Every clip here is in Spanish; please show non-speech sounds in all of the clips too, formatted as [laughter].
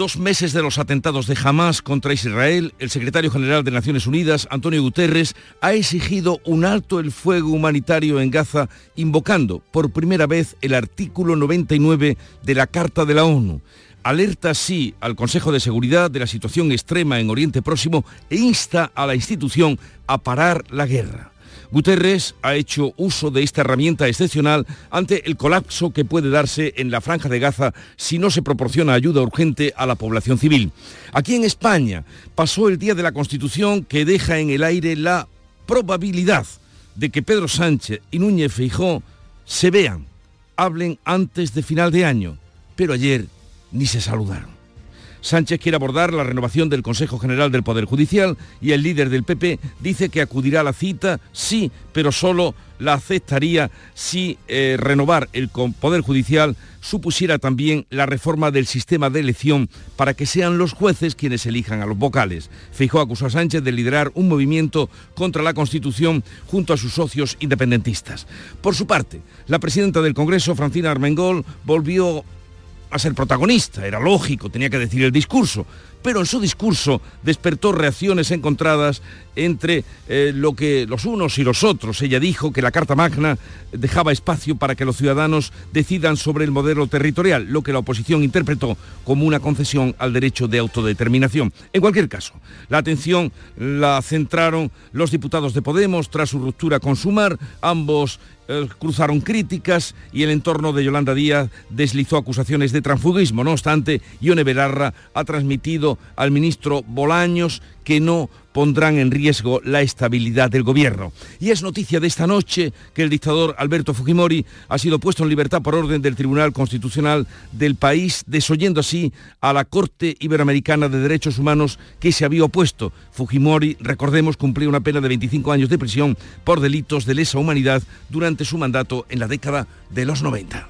dos meses de los atentados de Hamas contra Israel, el secretario general de Naciones Unidas, Antonio Guterres, ha exigido un alto el fuego humanitario en Gaza, invocando por primera vez el artículo 99 de la Carta de la ONU. Alerta así al Consejo de Seguridad de la situación extrema en Oriente Próximo e insta a la institución a parar la guerra. Guterres ha hecho uso de esta herramienta excepcional ante el colapso que puede darse en la franja de Gaza si no se proporciona ayuda urgente a la población civil. Aquí en España pasó el Día de la Constitución que deja en el aire la probabilidad de que Pedro Sánchez y Núñez Feijó se vean, hablen antes de final de año, pero ayer ni se saludaron. Sánchez quiere abordar la renovación del Consejo General del Poder Judicial y el líder del PP dice que acudirá a la cita, sí, pero solo la aceptaría si eh, renovar el Poder Judicial supusiera también la reforma del sistema de elección para que sean los jueces quienes elijan a los vocales. Fijó acusó a Sánchez de liderar un movimiento contra la Constitución junto a sus socios independentistas. Por su parte, la presidenta del Congreso, Francina Armengol, volvió a ser protagonista, era lógico, tenía que decir el discurso, pero en su discurso despertó reacciones encontradas entre eh, lo que los unos y los otros. Ella dijo que la Carta Magna dejaba espacio para que los ciudadanos decidan sobre el modelo territorial, lo que la oposición interpretó como una concesión al derecho de autodeterminación. En cualquier caso, la atención la centraron los diputados de Podemos tras su ruptura con Sumar, ambos eh, cruzaron críticas y el entorno de Yolanda Díaz deslizó acusaciones de transfugismo. No obstante, Ione Belarra ha transmitido al ministro Bolaños que no pondrán en riesgo la estabilidad del gobierno. Y es noticia de esta noche que el dictador Alberto Fujimori ha sido puesto en libertad por orden del Tribunal Constitucional del país, desoyendo así a la Corte Iberoamericana de Derechos Humanos que se había opuesto. Fujimori, recordemos, cumplió una pena de 25 años de prisión por delitos de lesa humanidad durante su mandato en la década de los 90.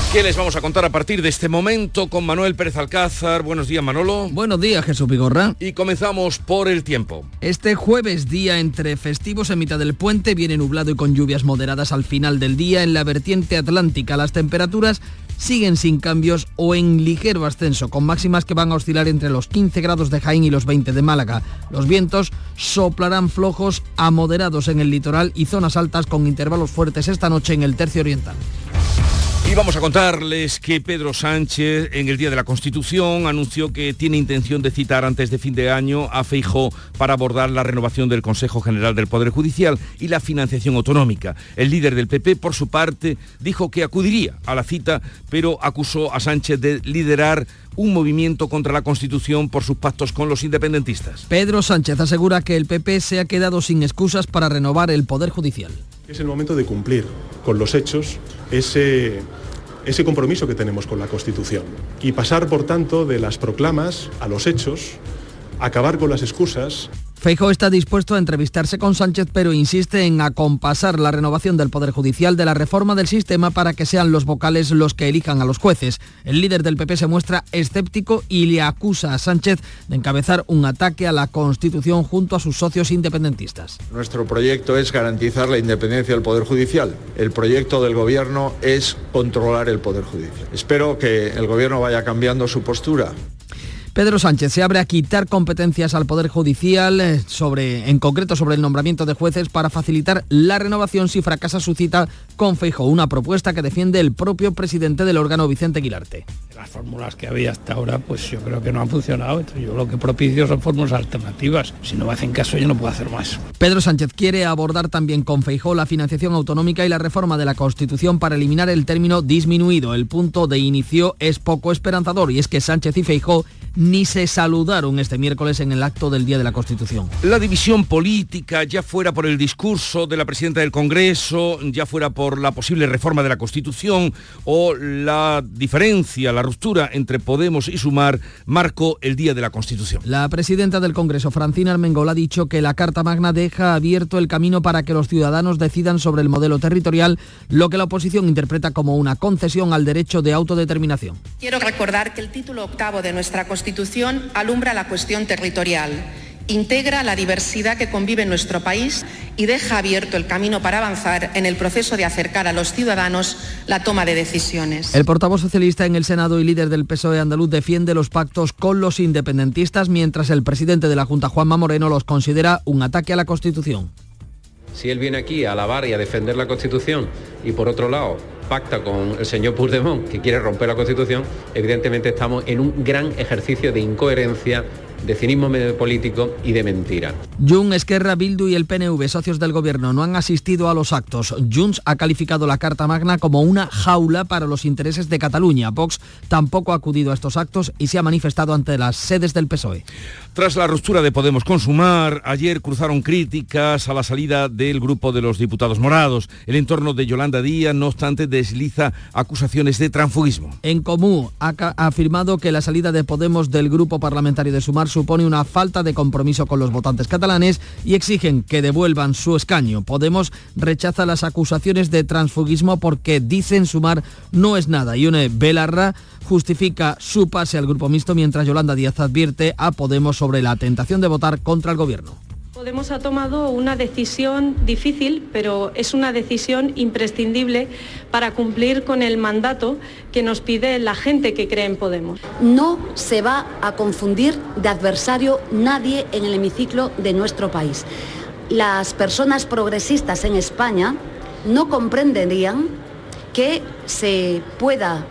¿Qué les vamos a contar a partir de este momento con Manuel Pérez Alcázar? Buenos días, Manolo. Buenos días, Jesús Vigorra. Y comenzamos por el tiempo. Este jueves, día entre festivos en mitad del puente, viene nublado y con lluvias moderadas al final del día en la vertiente atlántica. Las temperaturas siguen sin cambios o en ligero ascenso, con máximas que van a oscilar entre los 15 grados de Jaén y los 20 de Málaga. Los vientos soplarán flojos a moderados en el litoral y zonas altas con intervalos fuertes esta noche en el tercio oriental. Y vamos a contarles que Pedro Sánchez, en el Día de la Constitución, anunció que tiene intención de citar antes de fin de año a Feijó para abordar la renovación del Consejo General del Poder Judicial y la financiación autonómica. El líder del PP, por su parte, dijo que acudiría a la cita, pero acusó a Sánchez de liderar un movimiento contra la Constitución por sus pactos con los independentistas. Pedro Sánchez asegura que el PP se ha quedado sin excusas para renovar el Poder Judicial. Es el momento de cumplir con los hechos ese ese compromiso que tenemos con la Constitución. Y pasar, por tanto, de las proclamas a los hechos, acabar con las excusas Feijóo está dispuesto a entrevistarse con Sánchez, pero insiste en acompasar la renovación del Poder Judicial de la reforma del sistema para que sean los vocales los que elijan a los jueces. El líder del PP se muestra escéptico y le acusa a Sánchez de encabezar un ataque a la Constitución junto a sus socios independentistas. Nuestro proyecto es garantizar la independencia del Poder Judicial. El proyecto del Gobierno es controlar el Poder Judicial. Espero que el Gobierno vaya cambiando su postura. Pedro Sánchez se abre a quitar competencias al Poder Judicial, eh, sobre, en concreto sobre el nombramiento de jueces, para facilitar la renovación si fracasa su cita con Feijóo, una propuesta que defiende el propio presidente del órgano, Vicente Aguilarte. Las fórmulas que había hasta ahora, pues yo creo que no han funcionado. yo lo que propicio son fórmulas alternativas. Si no me hacen caso, yo no puedo hacer más. Pedro Sánchez quiere abordar también con Feijóo la financiación autonómica y la reforma de la Constitución para eliminar el término disminuido. El punto de inicio es poco esperanzador y es que Sánchez y Feijóo ni se saludaron este miércoles en el acto del Día de la Constitución. La división política, ya fuera por el discurso de la presidenta del Congreso, ya fuera por por la posible reforma de la Constitución o la diferencia, la ruptura entre Podemos y Sumar marcó el Día de la Constitución. La presidenta del Congreso, Francina Armengol, ha dicho que la Carta Magna deja abierto el camino para que los ciudadanos decidan sobre el modelo territorial, lo que la oposición interpreta como una concesión al derecho de autodeterminación. Quiero recordar que el título octavo de nuestra Constitución alumbra la cuestión territorial integra la diversidad que convive en nuestro país y deja abierto el camino para avanzar en el proceso de acercar a los ciudadanos la toma de decisiones. El portavoz socialista en el Senado y líder del PSOE andaluz defiende los pactos con los independentistas, mientras el presidente de la Junta, Juanma Moreno, los considera un ataque a la Constitución. Si él viene aquí a alabar y a defender la Constitución y por otro lado pacta con el señor Puigdemont que quiere romper la Constitución, evidentemente estamos en un gran ejercicio de incoherencia de cinismo medio político y de mentira. Jun, Esquerra, Bildu y el PNV, socios del gobierno, no han asistido a los actos. Junts ha calificado la Carta Magna como una jaula para los intereses de Cataluña. Vox tampoco ha acudido a estos actos y se ha manifestado ante las sedes del PSOE. Tras la ruptura de Podemos Consumar, ayer cruzaron críticas a la salida del grupo de los diputados morados. El entorno de Yolanda Díaz, no obstante, desliza acusaciones de transfugismo. En común ha afirmado que la salida de Podemos del grupo parlamentario de Sumar supone una falta de compromiso con los votantes catalanes y exigen que devuelvan su escaño. Podemos rechaza las acusaciones de transfugismo porque dicen sumar no es nada. Y une Belarra justifica su pase al grupo mixto mientras Yolanda Díaz advierte a Podemos sobre la tentación de votar contra el gobierno. Podemos ha tomado una decisión difícil, pero es una decisión imprescindible para cumplir con el mandato que nos pide la gente que cree en Podemos. No se va a confundir de adversario nadie en el hemiciclo de nuestro país. Las personas progresistas en España no comprenderían que se pueda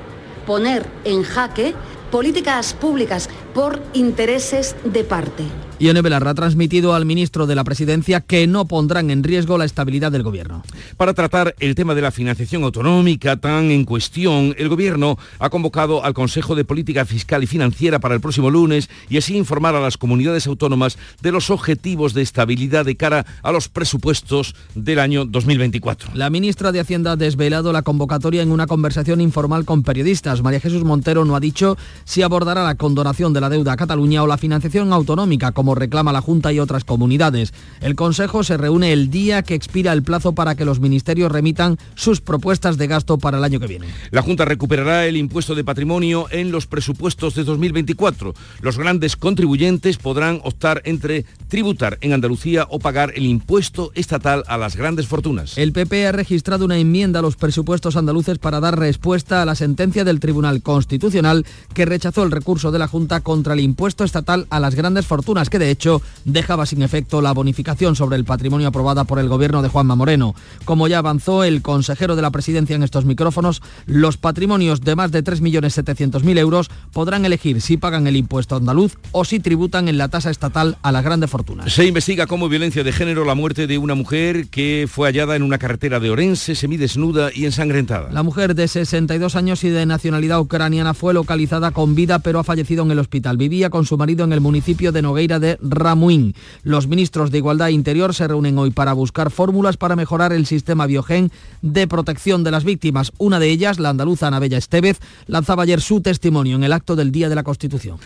poner en jaque políticas públicas por intereses de parte. Ione Belarra ha transmitido al ministro de la Presidencia que no pondrán en riesgo la estabilidad del Gobierno. Para tratar el tema de la financiación autonómica tan en cuestión, el Gobierno ha convocado al Consejo de Política Fiscal y Financiera para el próximo lunes y así informar a las comunidades autónomas de los objetivos de estabilidad de cara a los presupuestos del año 2024. La ministra de Hacienda ha desvelado la convocatoria en una conversación informal con periodistas. María Jesús Montero no ha dicho si abordará la condonación de la deuda a Cataluña o la financiación autonómica, como reclama la Junta y otras comunidades. El Consejo se reúne el día que expira el plazo para que los ministerios remitan sus propuestas de gasto para el año que viene. La Junta recuperará el impuesto de patrimonio en los presupuestos de 2024. Los grandes contribuyentes podrán optar entre tributar en Andalucía o pagar el impuesto estatal a las grandes fortunas. El PP ha registrado una enmienda a los presupuestos andaluces para dar respuesta a la sentencia del Tribunal Constitucional que rechazó el recurso de la Junta contra el impuesto estatal a las grandes fortunas, que de hecho dejaba sin efecto la bonificación sobre el patrimonio aprobada por el gobierno de Juanma Moreno. Como ya avanzó el consejero de la presidencia en estos micrófonos, los patrimonios de más de 3.700.000 euros podrán elegir si pagan el impuesto andaluz o si tributan en la tasa estatal a las grandes fortunas. Se investiga como violencia de género la muerte de una mujer que fue hallada en una carretera de Orense, semidesnuda y ensangrentada. La mujer de 62 años y de nacionalidad ucraniana fue localizada con vida pero ha fallecido en el hospital. Vivía con su marido en el municipio de Nogueira de Ramuín. Los ministros de Igualdad e Interior se reúnen hoy para buscar fórmulas para mejorar el sistema biogen de protección de las víctimas. Una de ellas, la andaluza Anabella Estevez, lanzaba ayer su testimonio en el acto del Día de la Constitución.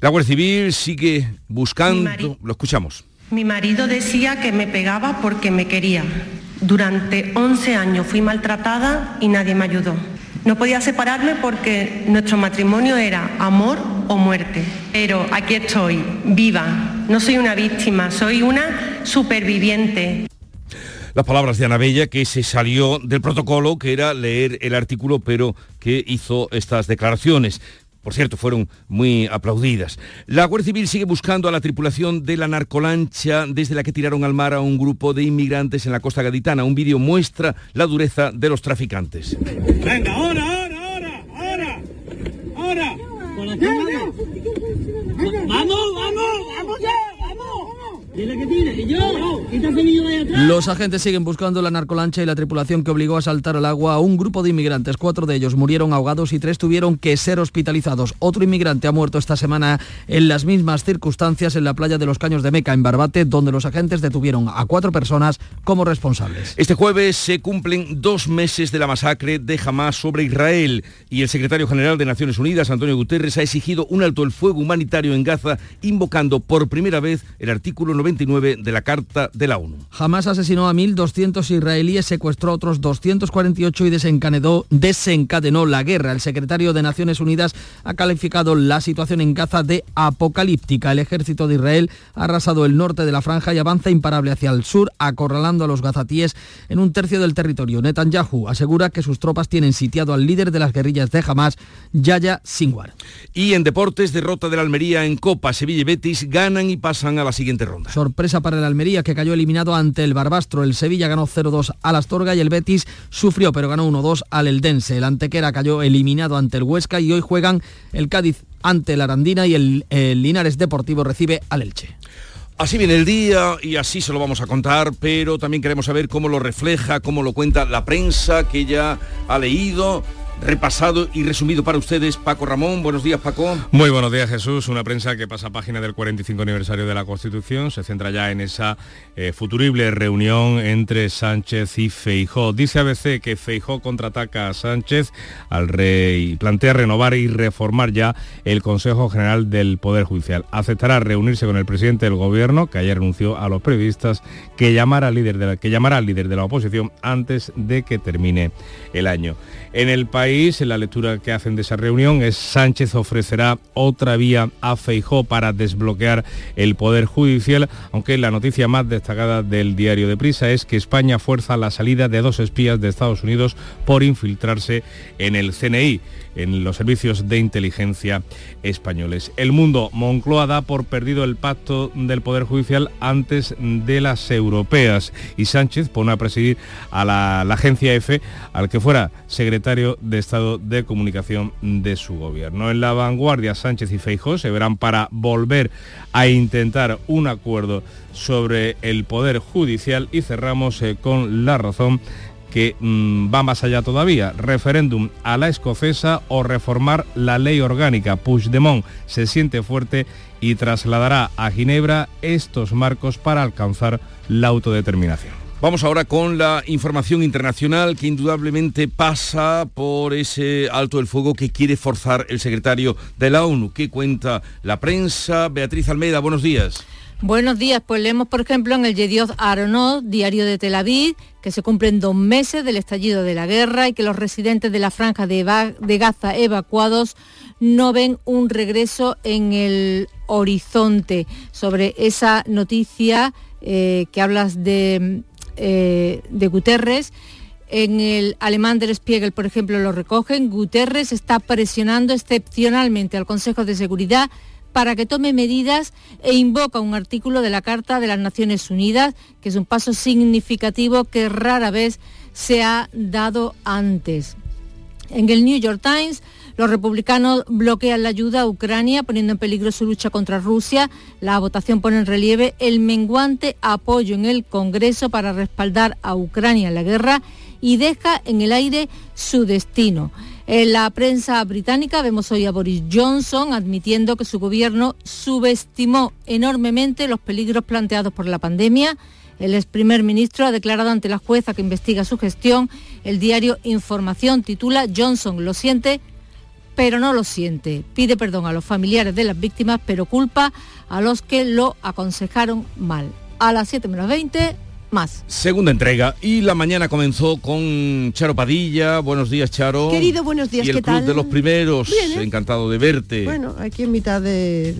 La Guardia Civil sigue buscando... Lo escuchamos. Mi marido decía que me pegaba porque me quería. Durante 11 años fui maltratada y nadie me ayudó. No podía separarme porque nuestro matrimonio era amor o muerte. Pero aquí estoy, viva. No soy una víctima, soy una superviviente. Las palabras de Ana Bella, que se salió del protocolo, que era leer el artículo, pero que hizo estas declaraciones. Por cierto, fueron muy aplaudidas. La Guardia Civil sigue buscando a la tripulación de la narcolancha desde la que tiraron al mar a un grupo de inmigrantes en la costa gaditana. Un vídeo muestra la dureza de los traficantes. Venga, ahora, ahora, ahora, ahora, ahora. Vamos, vamos, vamos ya. Los agentes siguen buscando la narcolancha y la tripulación que obligó a saltar al agua a un grupo de inmigrantes. Cuatro de ellos murieron ahogados y tres tuvieron que ser hospitalizados. Otro inmigrante ha muerto esta semana en las mismas circunstancias en la playa de los Caños de Meca, en Barbate, donde los agentes detuvieron a cuatro personas como responsables. Este jueves se cumplen dos meses de la masacre de Hamas sobre Israel y el secretario general de Naciones Unidas, Antonio Guterres, ha exigido un alto el fuego humanitario en Gaza, invocando por primera vez el artículo 99 de la Carta de la ONU. Hamas asesinó a 1.200 israelíes, secuestró a otros 248 y desencadenó, desencadenó la guerra. El secretario de Naciones Unidas ha calificado la situación en Gaza de apocalíptica. El ejército de Israel ha arrasado el norte de la franja y avanza imparable hacia el sur, acorralando a los gazatíes en un tercio del territorio. Netanyahu asegura que sus tropas tienen sitiado al líder de las guerrillas de Hamas, Yaya Sinwar. Y en deportes, derrota de la Almería en Copa, Sevilla y Betis ganan y pasan a la siguiente ronda. Sorpresa para el Almería que cayó eliminado ante el Barbastro. El Sevilla ganó 0-2 al Astorga y el Betis sufrió pero ganó 1-2 al Eldense. El Antequera cayó eliminado ante el Huesca y hoy juegan el Cádiz ante el Arandina y el, el Linares Deportivo recibe al Elche. Así viene el día y así se lo vamos a contar, pero también queremos saber cómo lo refleja, cómo lo cuenta la prensa que ya ha leído repasado y resumido para ustedes. Paco Ramón, buenos días Paco. Muy buenos días Jesús, una prensa que pasa página del 45 aniversario de la Constitución, se centra ya en esa eh, futurible reunión entre Sánchez y Feijó. Dice ABC que Feijó contraataca a Sánchez al rey, plantea renovar y reformar ya el Consejo General del Poder Judicial. Aceptará reunirse con el presidente del gobierno, que ayer anunció a los periodistas que llamará al líder de la, que llamará al líder de la oposición antes de que termine el año. En el país, en la lectura que hacen de esa reunión, es Sánchez ofrecerá otra vía a Feijó para desbloquear el Poder Judicial, aunque la noticia más destacada del diario de Prisa es que España fuerza la salida de dos espías de Estados Unidos por infiltrarse en el CNI en los servicios de inteligencia españoles. El mundo Moncloa da por perdido el pacto del Poder Judicial antes de las europeas y Sánchez pone a presidir a la, agencia EFE al que fuera secretario de Estado de Comunicación de su gobierno. En la vanguardia Sánchez y Feijó se verán para volver a intentar un acuerdo sobre el Poder Judicial y cerramos eh, con la razón que mmm, va más allá todavía, referéndum a la escocesa o reformar la ley orgánica. Puigdemont se siente fuerte y trasladará a Ginebra estos marcos para alcanzar la autodeterminación. Vamos ahora con la información internacional que indudablemente pasa por ese alto el fuego que quiere forzar el secretario de la ONU. ¿Qué cuenta la prensa? Beatriz Almeida, buenos días. Buenos días, pues leemos por ejemplo en el Yedioth Aronot, diario de Tel Aviv, que se cumplen dos meses del estallido de la guerra y que los residentes de la franja de, de Gaza evacuados no ven un regreso en el horizonte. Sobre esa noticia eh, que hablas de, eh, de Guterres, en el alemán del Spiegel, por ejemplo, lo recogen, Guterres está presionando excepcionalmente al Consejo de Seguridad para que tome medidas e invoca un artículo de la Carta de las Naciones Unidas, que es un paso significativo que rara vez se ha dado antes. En el New York Times, los republicanos bloquean la ayuda a Ucrania, poniendo en peligro su lucha contra Rusia. La votación pone en relieve el menguante apoyo en el Congreso para respaldar a Ucrania en la guerra y deja en el aire su destino. En la prensa británica vemos hoy a Boris Johnson admitiendo que su gobierno subestimó enormemente los peligros planteados por la pandemia. El ex primer ministro ha declarado ante la jueza que investiga su gestión. El diario Información titula Johnson lo siente, pero no lo siente. Pide perdón a los familiares de las víctimas, pero culpa a los que lo aconsejaron mal. A las 7 menos 20, más. Segunda entrega y la mañana comenzó con Charo Padilla. Buenos días, Charo. Querido, buenos días. Y el ¿qué Club tal? de los Primeros. Bien, ¿eh? Encantado de verte. Bueno, aquí en mitad de,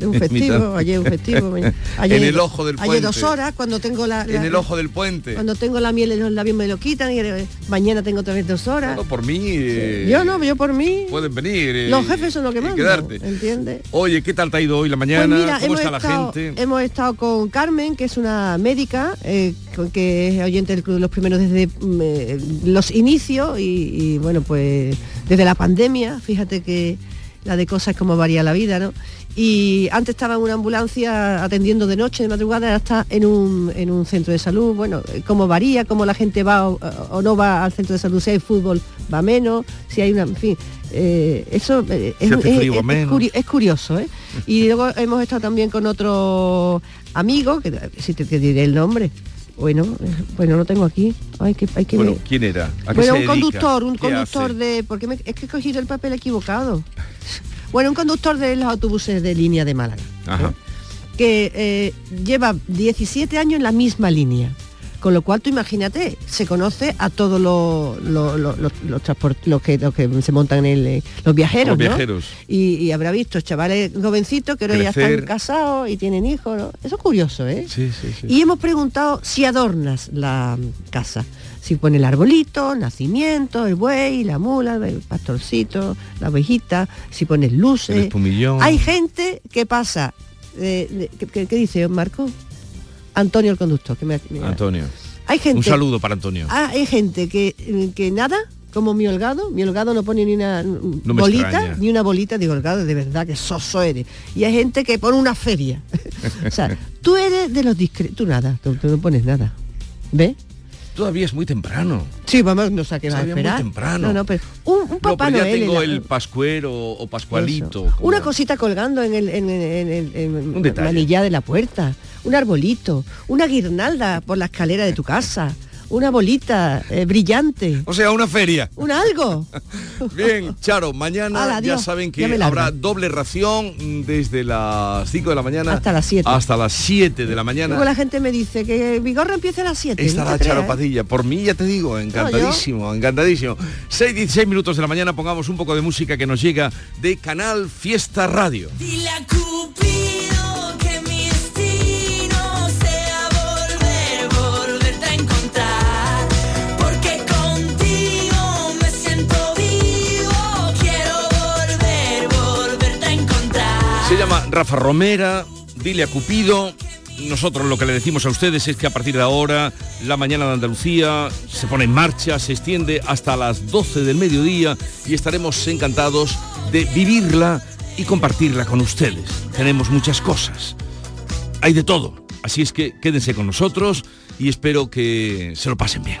un festivo, ayer un festivo. Ayer, En el ojo del Ayer puente. dos horas, cuando tengo la, la- en el ojo del puente. Cuando tengo la miel en los labios me lo quitan y eh, mañana tengo otra vez dos horas. No, por mí. eh, yo no, yo por mí. Pueden venir. eh, Los jefes son los que mandan, quedarte. ¿entiendes? Oye, ¿qué tal te ha ido hoy la mañana? Pues mira, ¿Cómo hemos está estado, la gente? hemos estado con Carmen, que es una médica, eh, con- que es oyente del Club de los Primeros desde mm, los inicios y, y, bueno, pues desde la pandemia, fíjate que la de cosas como varía la vida, ¿no? Y antes estaba en una ambulancia atendiendo de noche, de madrugada, ahora está en un, en un centro de salud. Bueno, cómo varía, cómo la gente va o, o no va al centro de salud, si hay fútbol va menos, si hay una, en fin, eh, eso eh, es, es curioso, ¿eh? Y [laughs] luego hemos estado también con otro amigo, que si te, te diré el nombre. Bueno, eh, bueno, lo tengo aquí. Hay que, hay que Bueno, ver. ¿quién era? ¿A qué Bueno, un dedica? conductor, un ¿Qué conductor hace? de. Porque me- es que he cogido el papel equivocado. [laughs] Bueno, un conductor de los autobuses de línea de Málaga, Ajá. que eh, lleva 17 años en la misma línea. Con lo cual tú imagínate, se conoce a todos los, los, los- los- los transport- los que, los que se montan en el, eh, los viajeros, Los ¿no? viajeros. Y, y habrá visto chavales jovencitos que ahora ya están casados y tienen hijos, ¿no? Eso es curioso, ¿eh? Sí, sí, sí. Y hemos preguntado si adornas la casa. Si pone el arbolito, nacimiento, el buey, la mula, el pastorcito, la ovejita, si pones luces. El espumillón. Hay gente que pasa. eh, ¿qué, dice Marco? Antonio el conductor. Que me, me- Antonio. Hay gente, Un saludo para Antonio. Ah, hay gente que, que nada, como mi holgado, mi holgado no pone ni una bolita, extraña. ni una bolita, digo holgado, de verdad que soso eres. Y hay gente que pone una feria. [laughs] o sea, tú eres de los discretos, tú nada, tú, tú no pones nada. ¿Ves? Todavía es muy temprano. Sí, vamos, no sé a qué va a Todavía muy esperar. temprano. No, no, pero un, un No, papá pero ya Noel tengo la- el pascuero o pascualito. Como- Una cosita colgando en el, en, manillar de la puerta, un arbolito, una guirnalda por la escalera de tu casa, una bolita eh, brillante, O sea, una feria. un algo. [laughs] Bien, Charo, mañana ya saben que habrá doble ración desde las 5 de la mañana Hasta las 7. hasta las 7 de la mañana. Luego la gente me dice que Vigorra empieza a las 7. Está no la te Charo creas, ¿eh? Padilla. Por mí ya te digo, encantadísimo, encantadísimo. 6, 16 minutos de la mañana, pongamos un poco de música que nos llega de Canal Fiesta Radio. Se llama Rafa Romera, dile a Cupido. Nosotros lo que le decimos a ustedes es que a partir de ahora la mañana de Andalucía se pone en marcha, se extiende hasta las 12 del mediodía y estaremos encantados de vivirla y compartirla con ustedes. Tenemos muchas cosas. Hay de todo. Así es que quédense con nosotros y espero que se lo pasen bien.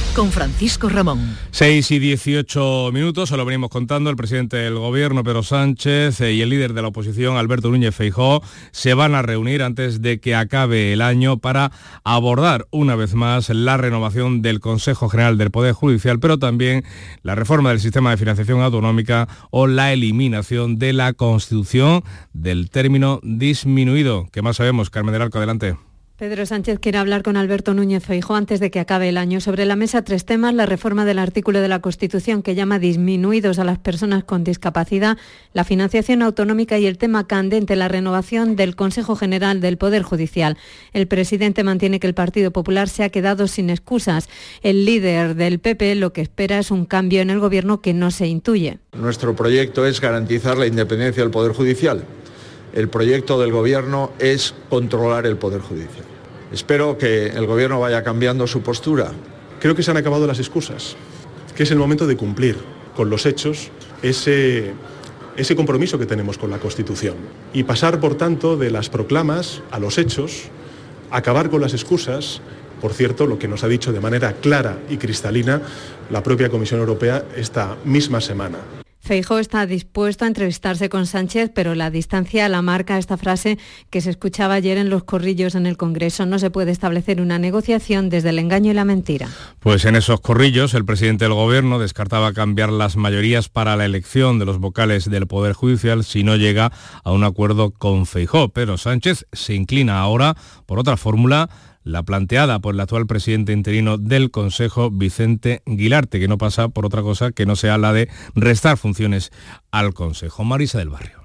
con Francisco Ramón. 6 y 18 minutos, se lo venimos contando, el presidente del gobierno, Pedro Sánchez, eh, y el líder de la oposición, Alberto Núñez Feijó, se van a reunir antes de que acabe el año para abordar una vez más la renovación del Consejo General del Poder Judicial, pero también la reforma del sistema de financiación autonómica o la eliminación de la Constitución del término disminuido. ¿Qué más sabemos, Carmen del Arco? Adelante. Pedro Sánchez quiere hablar con Alberto Núñez Feijóo antes de que acabe el año. Sobre la mesa tres temas, la reforma del artículo de la Constitución que llama disminuidos a las personas con discapacidad, la financiación autonómica y el tema candente, la renovación del Consejo General del Poder Judicial. El presidente mantiene que el Partido Popular se ha quedado sin excusas. El líder del PP lo que espera es un cambio en el gobierno que no se intuye. Nuestro proyecto es garantizar la independencia del Poder Judicial. El proyecto del Gobierno es controlar el Poder Judicial. Espero que el Gobierno vaya cambiando su postura. Creo que se han acabado las excusas, que es el momento de cumplir con los hechos ese, ese compromiso que tenemos con la Constitución y pasar, por tanto, de las proclamas a los hechos, acabar con las excusas, por cierto, lo que nos ha dicho de manera clara y cristalina la propia Comisión Europea esta misma semana. Feijó está dispuesto a entrevistarse con Sánchez, pero la distancia la marca esta frase que se escuchaba ayer en los corrillos en el Congreso. No se puede establecer una negociación desde el engaño y la mentira. Pues en esos corrillos el presidente del gobierno descartaba cambiar las mayorías para la elección de los vocales del Poder Judicial si no llega a un acuerdo con Feijó. Pero Sánchez se inclina ahora por otra fórmula la planteada por el actual presidente interino del Consejo, Vicente Guilarte, que no pasa por otra cosa que no sea la de restar funciones al Consejo. Marisa del Barrio.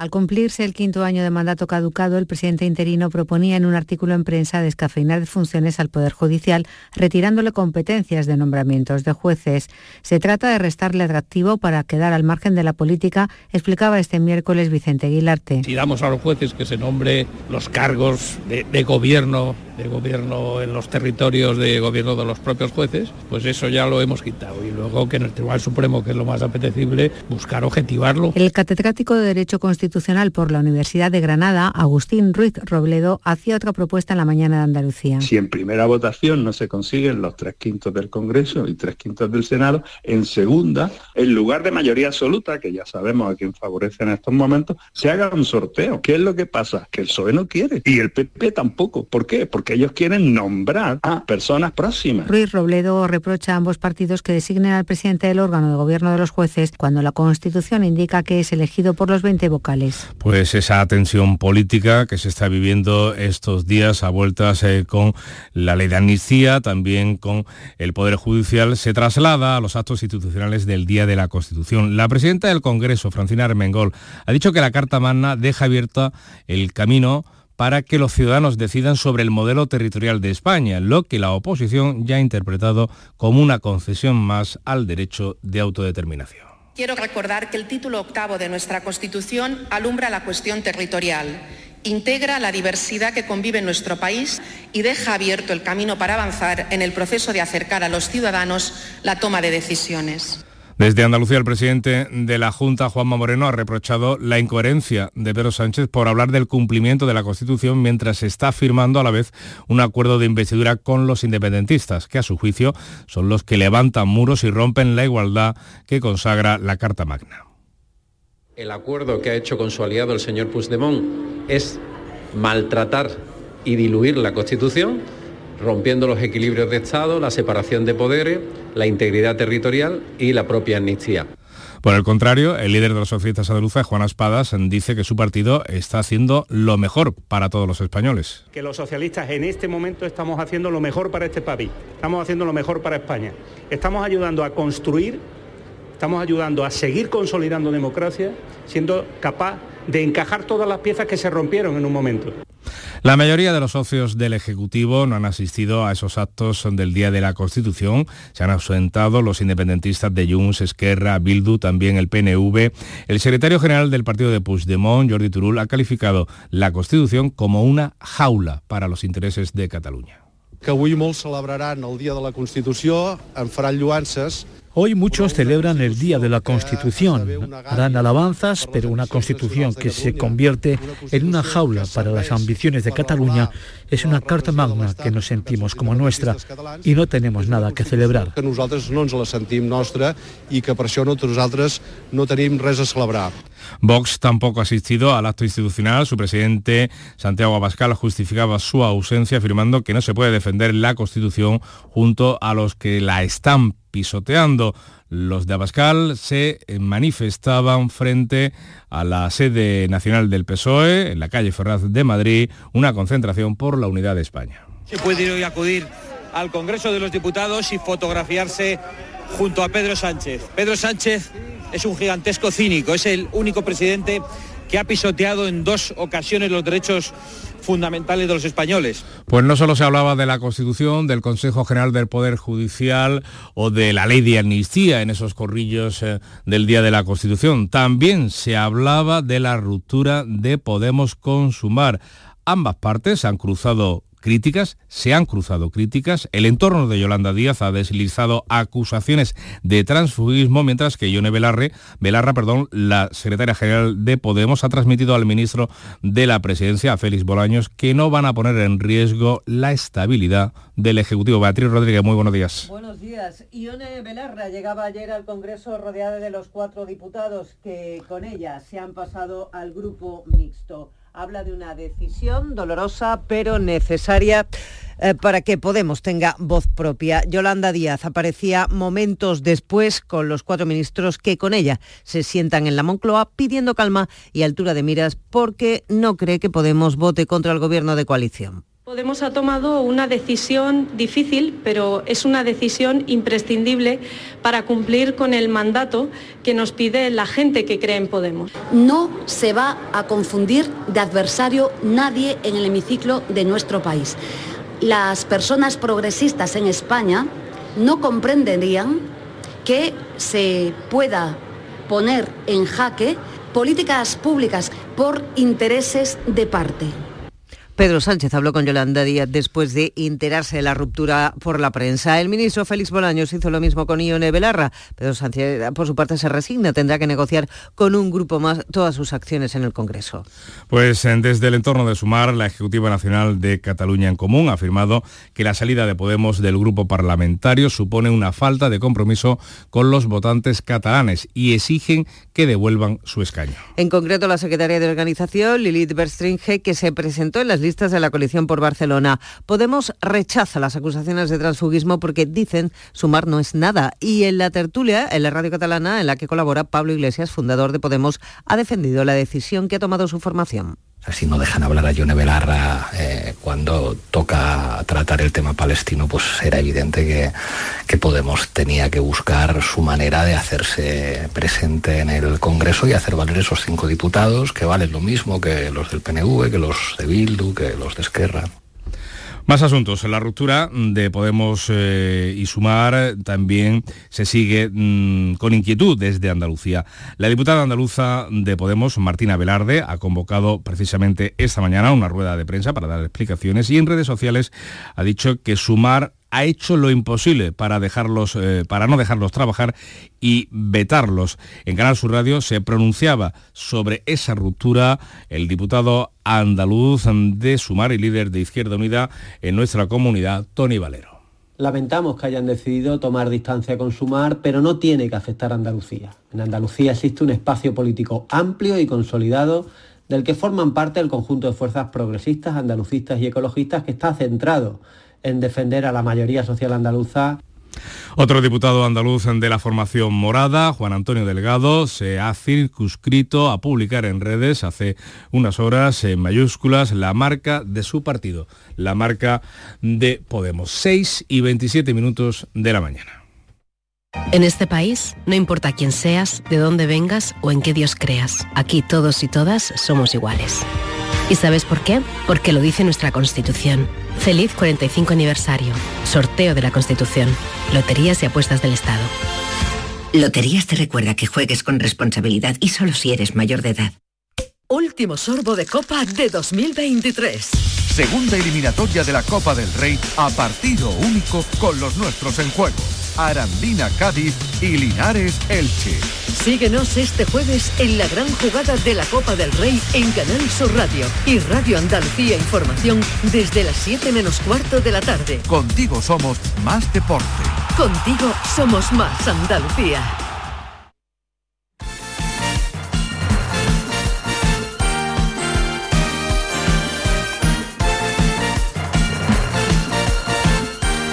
Al cumplirse el quinto año de mandato caducado, el presidente interino proponía en un artículo en prensa descafeinar de funciones al Poder Judicial, retirándole competencias de nombramientos de jueces. Se trata de restarle atractivo para quedar al margen de la política, explicaba este miércoles Vicente Aguilarte. Si damos a los jueces que se nombre los cargos de, de gobierno, de gobierno en los territorios de gobierno de los propios jueces, pues eso ya lo hemos quitado. Y luego que en el Tribunal Supremo, que es lo más apetecible, buscar objetivarlo. El catedrático de Derecho Constitucional por la Universidad de Granada, Agustín Ruiz Robledo, hacía otra propuesta en la mañana de Andalucía. Si en primera votación no se consiguen los tres quintos del Congreso y tres quintos del Senado, en segunda, en lugar de mayoría absoluta, que ya sabemos a quién favorece en estos momentos, se haga un sorteo. ¿Qué es lo que pasa? Que el PSOE no quiere y el PP tampoco. ¿Por qué? Porque ellos quieren nombrar a personas próximas. Ruiz Robledo reprocha a ambos partidos que designen al presidente del órgano de gobierno de los jueces cuando la Constitución indica que es elegido por los 20 vocales. Pues esa tensión política que se está viviendo estos días a vueltas eh, con la ley de amnistía, también con el Poder Judicial, se traslada a los actos institucionales del Día de la Constitución. La presidenta del Congreso, Francina Armengol, ha dicho que la Carta Magna deja abierta el camino para que los ciudadanos decidan sobre el modelo territorial de España, lo que la oposición ya ha interpretado como una concesión más al derecho de autodeterminación. Quiero recordar que el título octavo de nuestra Constitución alumbra la cuestión territorial, integra la diversidad que convive en nuestro país y deja abierto el camino para avanzar en el proceso de acercar a los ciudadanos la toma de decisiones. Desde Andalucía, el presidente de la Junta, Juanma Moreno, ha reprochado la incoherencia de Pedro Sánchez por hablar del cumplimiento de la Constitución mientras se está firmando a la vez un acuerdo de investidura con los independentistas, que a su juicio son los que levantan muros y rompen la igualdad que consagra la Carta Magna. El acuerdo que ha hecho con su aliado el señor Puigdemont es maltratar y diluir la Constitución rompiendo los equilibrios de Estado, la separación de poderes, la integridad territorial y la propia amnistía. Por el contrario, el líder de los socialistas andaluces, Juan Espadas, dice que su partido está haciendo lo mejor para todos los españoles. Que los socialistas en este momento estamos haciendo lo mejor para este país, estamos haciendo lo mejor para España. Estamos ayudando a construir, estamos ayudando a seguir consolidando democracia, siendo capaz de encajar todas las piezas que se rompieron en un momento. La mayoría de los socios del Ejecutivo no han asistido a esos actos del Día de la Constitución. Se han ausentado los independentistas de Junts, Esquerra, Bildu, también el PNV. El secretario general del partido de Puigdemont, Jordi Turul, ha calificado la Constitución como una jaula para los intereses de Cataluña. que avui molts celebraran el Dia de la Constitució, en faran lluances Hoy muchos celebran el Día de la Constitución, harán alabanzas, pero una Constitución que se convierte en una jaula para las ambiciones de Cataluña es una carta magna que nos sentimos como nuestra y no tenemos nada que celebrar. que nosaltres no ens la sentim nostra i que per això nosaltres no tenim res a celebrar. Vox tampoco ha asistido al acto institucional. Su presidente, Santiago Abascal, justificaba su ausencia afirmando que no se puede defender la Constitución junto a los que la están pisoteando. Los de Abascal se manifestaban frente a la sede nacional del PSOE, en la calle Ferraz de Madrid, una concentración por la unidad de España. Se puede ir hoy acudir al Congreso de los Diputados y fotografiarse junto a Pedro Sánchez. Pedro Sánchez es un gigantesco cínico, es el único presidente que ha pisoteado en dos ocasiones los derechos fundamentales de los españoles. Pues no solo se hablaba de la Constitución, del Consejo General del Poder Judicial o de la ley de amnistía en esos corrillos eh, del Día de la Constitución, también se hablaba de la ruptura de Podemos con Sumar. Ambas partes han cruzado críticas, se han cruzado críticas, el entorno de Yolanda Díaz ha deslizado acusaciones de transfugismo, mientras que Yone Belarre, Belarra, perdón, la secretaria general de Podemos, ha transmitido al ministro de la Presidencia, a Félix Bolaños, que no van a poner en riesgo la estabilidad del Ejecutivo. Beatriz Rodríguez, muy buenos días. Buenos días. Ione Belarra llegaba ayer al Congreso rodeada de los cuatro diputados que con ella se han pasado al grupo mixto habla de una decisión dolorosa pero necesaria eh, para que Podemos tenga voz propia. Yolanda Díaz aparecía momentos después con los cuatro ministros que con ella se sientan en la Moncloa pidiendo calma y altura de miras porque no cree que Podemos vote contra el gobierno de coalición. Podemos ha tomado una decisión difícil, pero es una decisión imprescindible para cumplir con el mandato que nos pide la gente que cree en Podemos. No se va a confundir de adversario nadie en el hemiciclo de nuestro país. Las personas progresistas en España no comprenderían que se pueda poner en jaque políticas públicas por intereses de parte. Pedro Sánchez habló con Yolanda Díaz después de enterarse de la ruptura por la prensa. El ministro Félix Bolaños hizo lo mismo con Ione Belarra. Pedro Sánchez, por su parte, se resigna. Tendrá que negociar con un grupo más todas sus acciones en el Congreso. Pues eh, desde el entorno de Sumar, la Ejecutiva Nacional de Cataluña en Común ha afirmado que la salida de Podemos del grupo parlamentario supone una falta de compromiso con los votantes catalanes y exigen que devuelvan su escaño. En concreto, la secretaria de organización, Lilith Berstringe, que se presentó en las listas de la coalición por Barcelona. Podemos rechaza las acusaciones de transfugismo porque dicen sumar no es nada. Y en la tertulia, en la radio catalana, en la que colabora Pablo Iglesias, fundador de Podemos, ha defendido la decisión que ha tomado su formación. Si no dejan hablar a Yone Belarra eh, cuando toca tratar el tema palestino, pues era evidente que, que, Podemos tenía que buscar su manera de hacerse presente en el Congreso y hacer valer esos cinco diputados, que valen lo mismo que los del PNV, que los de Bildu, que los de Esquerra. Más asuntos. La ruptura de Podemos eh, y Sumar también se sigue mmm, con inquietud desde Andalucía. La diputada andaluza de Podemos, Martina Velarde, ha convocado precisamente esta mañana una rueda de prensa para dar explicaciones y en redes sociales ha dicho que Sumar ha hecho lo imposible para, dejarlos, eh, para no dejarlos trabajar y vetarlos. En Canal Sur Radio se pronunciaba sobre esa ruptura el diputado andaluz de Sumar y líder de Izquierda Unida en nuestra comunidad, Tony Valero. Lamentamos que hayan decidido tomar distancia con Sumar, pero no tiene que afectar a Andalucía. En Andalucía existe un espacio político amplio y consolidado del que forman parte el conjunto de fuerzas progresistas, andalucistas y ecologistas que está centrado en defender a la mayoría social andaluza. Otro diputado andaluz de la formación morada, Juan Antonio Delgado, se ha circunscrito a publicar en redes hace unas horas en mayúsculas la marca de su partido, la marca de Podemos, 6 y 27 minutos de la mañana. En este país, no importa quién seas, de dónde vengas o en qué Dios creas, aquí todos y todas somos iguales. ¿Y sabes por qué? Porque lo dice nuestra Constitución. Feliz 45 aniversario. Sorteo de la Constitución. Loterías y apuestas del Estado. Loterías te recuerda que juegues con responsabilidad y solo si eres mayor de edad. Último sorbo de Copa de 2023. Segunda eliminatoria de la Copa del Rey a partido único con los nuestros en juego. Arandina Cádiz y Linares Elche. Síguenos este jueves en la gran jugada de la Copa del Rey en Canal Sur Radio y Radio Andalucía Información desde las 7 menos cuarto de la tarde. Contigo somos más deporte. Contigo somos más Andalucía.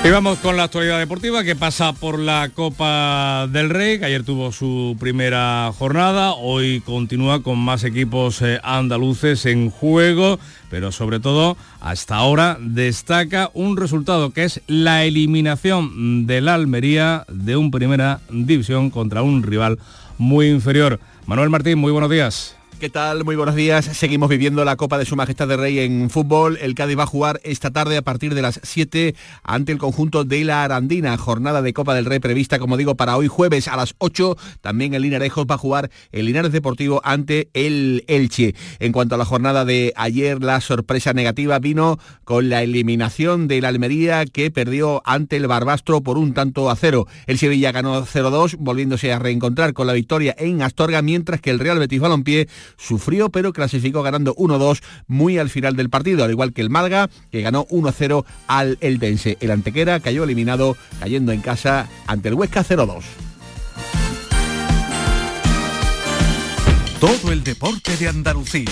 Y vamos con la actualidad deportiva que pasa por la Copa del Rey, que ayer tuvo su primera jornada, hoy continúa con más equipos eh, andaluces en juego, pero sobre todo hasta ahora destaca un resultado que es la eliminación de la Almería de un primera división contra un rival muy inferior. Manuel Martín, muy buenos días. ¿Qué tal? Muy buenos días. Seguimos viviendo la Copa de Su Majestad de Rey en fútbol. El Cádiz va a jugar esta tarde a partir de las 7 ante el conjunto de la Arandina. Jornada de Copa del Rey prevista, como digo, para hoy jueves a las 8. También el Linarejos va a jugar el Linares Deportivo ante el Elche. En cuanto a la jornada de ayer, la sorpresa negativa vino con la eliminación del Almería que perdió ante el Barbastro por un tanto a cero. El Sevilla ganó 0-2, volviéndose a reencontrar con la victoria en Astorga, mientras que el Real Betis Balompié sufrió pero clasificó ganando 1-2 muy al final del partido, al igual que el Malga, que ganó 1-0 al Eldense. El Antequera cayó eliminado, cayendo en casa ante el Huesca 0-2. Todo el deporte de Andalucía,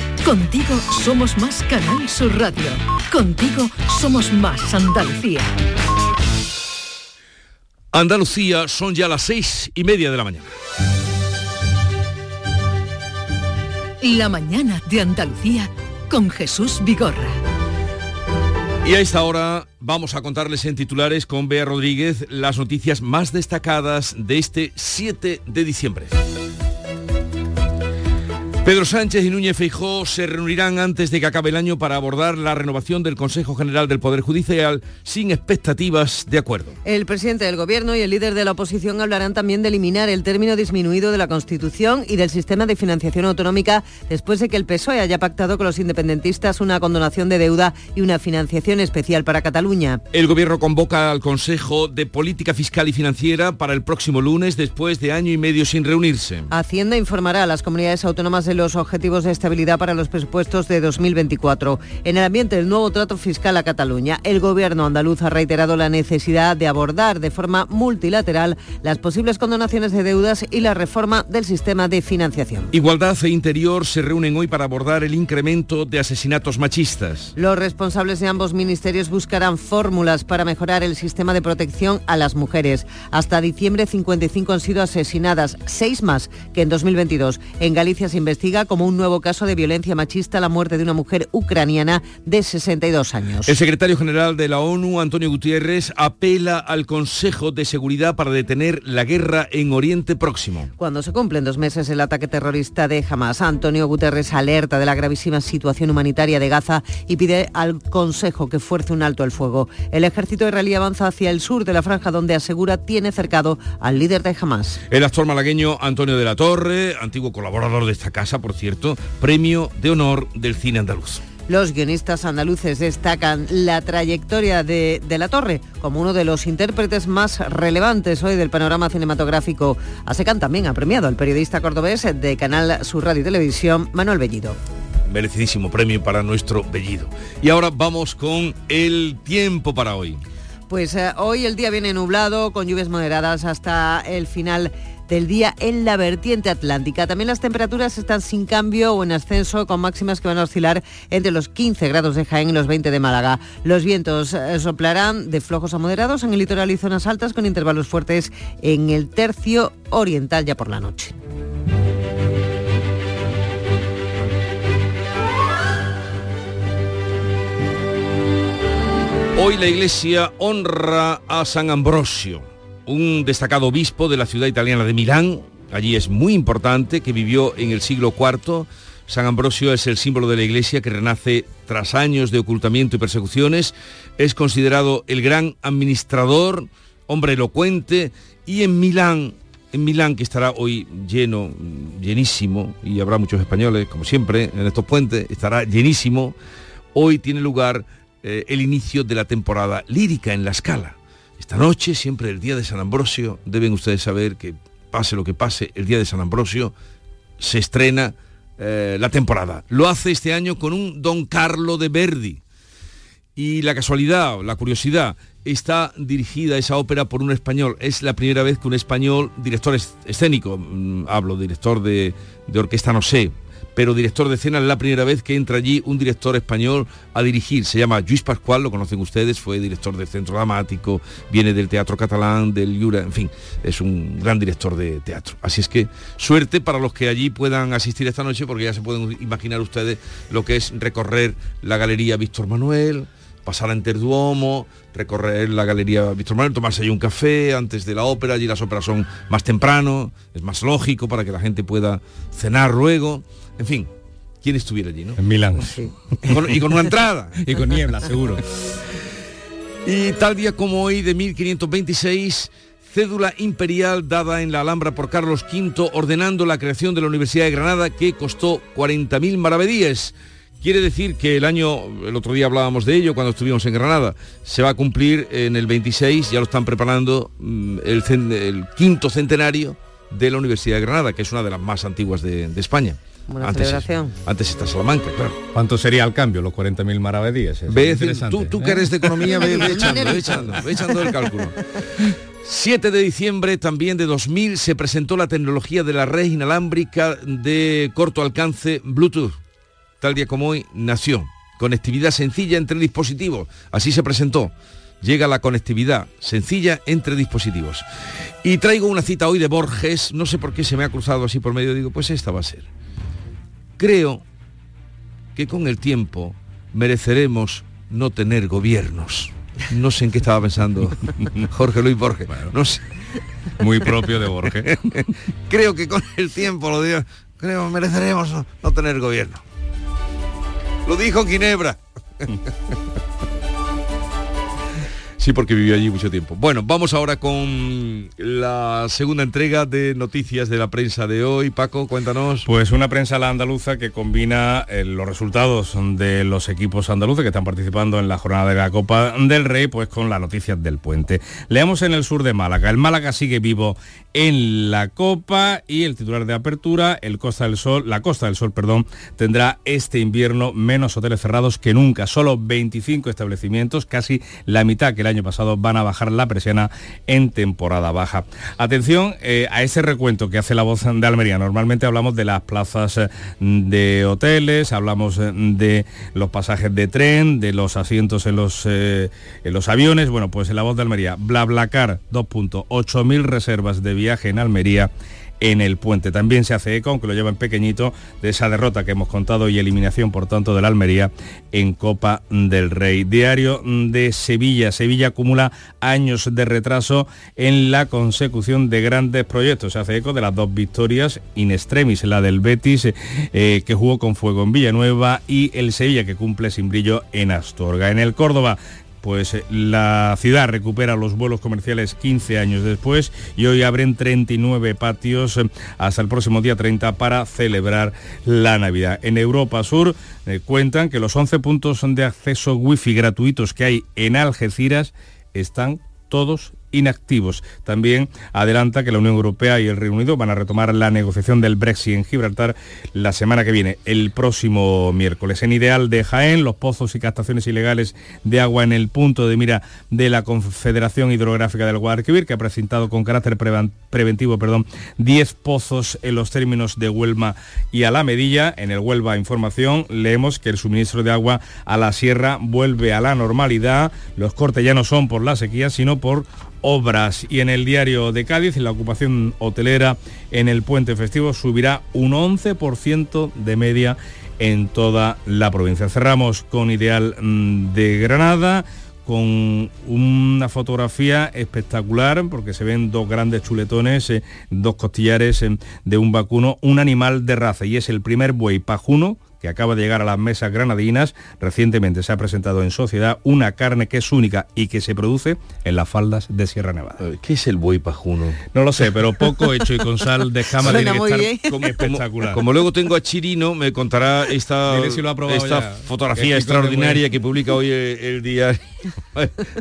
Contigo somos más Canal Sur Radio. Contigo somos más Andalucía. Andalucía son ya las seis y media de la mañana. La mañana de Andalucía con Jesús Vigorra. Y a esta hora vamos a contarles en titulares con Bea Rodríguez las noticias más destacadas de este 7 de diciembre. Pedro Sánchez y Núñez Feijó se reunirán antes de que acabe el año para abordar la renovación del Consejo General del Poder Judicial sin expectativas de acuerdo. El presidente del Gobierno y el líder de la oposición hablarán también de eliminar el término disminuido de la Constitución y del sistema de financiación autonómica después de que el PSOE haya pactado con los independentistas una condonación de deuda y una financiación especial para Cataluña. El Gobierno convoca al Consejo de Política Fiscal y Financiera para el próximo lunes después de año y medio sin reunirse. Hacienda informará a las comunidades autónomas de los objetivos de estabilidad para los presupuestos de 2024. En el ambiente del nuevo trato fiscal a Cataluña, el gobierno andaluz ha reiterado la necesidad de abordar de forma multilateral las posibles condonaciones de deudas y la reforma del sistema de financiación. Igualdad e Interior se reúnen hoy para abordar el incremento de asesinatos machistas. Los responsables de ambos ministerios buscarán fórmulas para mejorar el sistema de protección a las mujeres. Hasta diciembre 55 han sido asesinadas, seis más que en 2022. En Galicia se investiga como un nuevo caso de violencia machista la muerte de una mujer ucraniana de 62 años. El secretario general de la ONU, Antonio Gutiérrez, apela al Consejo de Seguridad para detener la guerra en Oriente Próximo. Cuando se cumplen dos meses el ataque terrorista de Hamas, Antonio Guterres alerta de la gravísima situación humanitaria de Gaza y pide al Consejo que fuerce un alto el fuego. El ejército israelí avanza hacia el sur de la franja donde asegura tiene cercado al líder de Hamas. El actor malagueño Antonio de la Torre, antiguo colaborador de esta casa, por cierto, premio de honor del cine andaluz. Los guionistas andaluces destacan la trayectoria de, de, la Torre como uno de los intérpretes más relevantes hoy del panorama cinematográfico. ASECAN también ha premiado al periodista cordobés de Canal Sur Radio y Televisión, Manuel Bellido merecidísimo premio para nuestro Bellido. Y ahora vamos con el tiempo para hoy. Pues eh, hoy el día viene nublado, con lluvias moderadas hasta el final del día en la vertiente atlántica. También las temperaturas están sin cambio o en ascenso, con máximas que van a oscilar entre los 15 grados de Jaén y los 20 de Málaga. Los vientos eh, soplarán de flojos a moderados en el litoral y zonas altas, con intervalos fuertes en el tercio oriental ya por la noche. Hoy la iglesia honra a San Ambrosio, un destacado obispo de la ciudad italiana de Milán. Allí es muy importante, que vivió en el siglo IV. San Ambrosio es el símbolo de la iglesia que renace tras años de ocultamiento y persecuciones. Es considerado el gran administrador, hombre elocuente, y en Milán, en Milán que estará hoy lleno, llenísimo, y habrá muchos españoles, como siempre, en estos puentes, estará llenísimo. Hoy tiene lugar eh, el inicio de la temporada lírica en la escala. Esta noche, siempre el día de San Ambrosio, deben ustedes saber que pase lo que pase, el día de San Ambrosio se estrena eh, la temporada. Lo hace este año con un Don Carlo de Verdi. Y la casualidad, la curiosidad, está dirigida esa ópera por un español. Es la primera vez que un español, director escénico, mmm, hablo, director de orquesta, no sé, pero director de escena es la primera vez que entra allí un director español a dirigir. Se llama Luis Pascual, lo conocen ustedes, fue director del Centro Dramático, viene del Teatro Catalán, del Jura, en fin, es un gran director de teatro. Así es que suerte para los que allí puedan asistir esta noche, porque ya se pueden imaginar ustedes lo que es recorrer la Galería Víctor Manuel, pasar a Interduomo, recorrer la Galería Víctor Manuel, tomarse allí un café antes de la ópera, allí las óperas son más temprano, es más lógico para que la gente pueda cenar luego, en fin, ¿quién estuviera allí, no? En Milán. y con una entrada. [laughs] y con niebla, seguro. Y tal día como hoy de 1526, cédula imperial dada en la Alhambra por Carlos V ordenando la creación de la Universidad de Granada que costó 40.000 maravedíes. Quiere decir que el año, el otro día hablábamos de ello cuando estuvimos en Granada, se va a cumplir en el 26, ya lo están preparando mm, el, quinto centenario de la Universidad de Granada, que es una de las más antiguas de, de España. Buena antes, celebración. antes está Salamanca, claro. ¿Cuánto sería el cambio? Los 40.000 maravedíes. Tú, tú ¿eh? que eres de economía, ve, ve [laughs] echando, ve echando, ve echando el cálculo. 7 de diciembre también de 2000 se presentó la tecnología de la red inalámbrica de corto alcance Bluetooth. Tal día como hoy nació. Conectividad sencilla entre dispositivos. Así se presentó. Llega la conectividad sencilla entre dispositivos. Y traigo una cita hoy de Borges. No sé por qué se me ha cruzado así por medio. Digo, pues esta va a ser. Creo que con el tiempo mereceremos no tener gobiernos. No sé en qué estaba pensando [laughs] Jorge Luis Borges. no sé. Muy propio de Borges. [laughs] creo que con el tiempo lo digo, creo mereceremos no, no tener gobierno. Lo dijo Ginebra. [laughs] Sí, porque vivió allí mucho tiempo. Bueno, vamos ahora con la segunda entrega de noticias de la prensa de hoy. Paco, cuéntanos. Pues una prensa la andaluza que combina eh, los resultados de los equipos andaluces que están participando en la jornada de la Copa del Rey, pues con las noticias del puente. Leamos en el sur de Málaga. El Málaga sigue vivo en la Copa y el titular de apertura, el Costa del Sol, la Costa del Sol, perdón, tendrá este invierno menos hoteles cerrados que nunca. Solo 25 establecimientos, casi la mitad que el año pasado, van a bajar la presiana en temporada baja. Atención eh, a ese recuento que hace la voz de Almería. Normalmente hablamos de las plazas eh, de hoteles, hablamos eh, de los pasajes de tren, de los asientos en los, en los aviones. Bueno, pues en la voz de Almería, BlaBlaCar, 2.8.000 reservas de viaje en Almería en el puente. También se hace eco, aunque lo lleva en pequeñito, de esa derrota que hemos contado y eliminación, por tanto, de la Almería en Copa del Rey. Diario de Sevilla. Sevilla acumula años de retraso en la consecución de grandes proyectos. Se hace eco de las dos victorias in extremis, la del Betis, eh, que jugó con fuego en Villanueva, y el Sevilla, que cumple sin brillo en Astorga. En el Córdoba, pues eh, la ciudad recupera los vuelos comerciales 15 años después y hoy abren 39 patios eh, hasta el próximo día 30 para celebrar la Navidad. En Europa Sur eh, cuentan que los 11 puntos de acceso wifi gratuitos que hay en Algeciras están todos inactivos. También adelanta que la Unión Europea y el Reino Unido van a retomar la negociación del Brexit en Gibraltar la semana que viene, el próximo miércoles. En Ideal de Jaén, los pozos y captaciones ilegales de agua en el punto de mira de la Confederación Hidrográfica del Guadalquivir, que ha precintado con carácter preventivo perdón, 10 pozos en los términos de Huelma y a la Medilla. En el Huelva Información leemos que el suministro de agua a la sierra vuelve a la normalidad. Los cortes ya no son por la sequía, sino por obras y en el diario de Cádiz la ocupación hotelera en el puente festivo subirá un 11% de media en toda la provincia. Cerramos con Ideal mm, de Granada con una fotografía espectacular porque se ven dos grandes chuletones, eh, dos costillares eh, de un vacuno, un animal de raza y es el primer buey pajuno que acaba de llegar a las mesas granadinas. Recientemente se ha presentado en sociedad una carne que es única y que se produce en las faldas de Sierra Nevada. ¿Qué es el buey pajuno? No lo sé, pero poco hecho y con sal de escama tiene que estar. Como- espectacular. Como luego tengo a Chirino, me contará esta, Dile si lo ha probado esta ya. fotografía extraordinaria que publica hoy el, [laughs] el día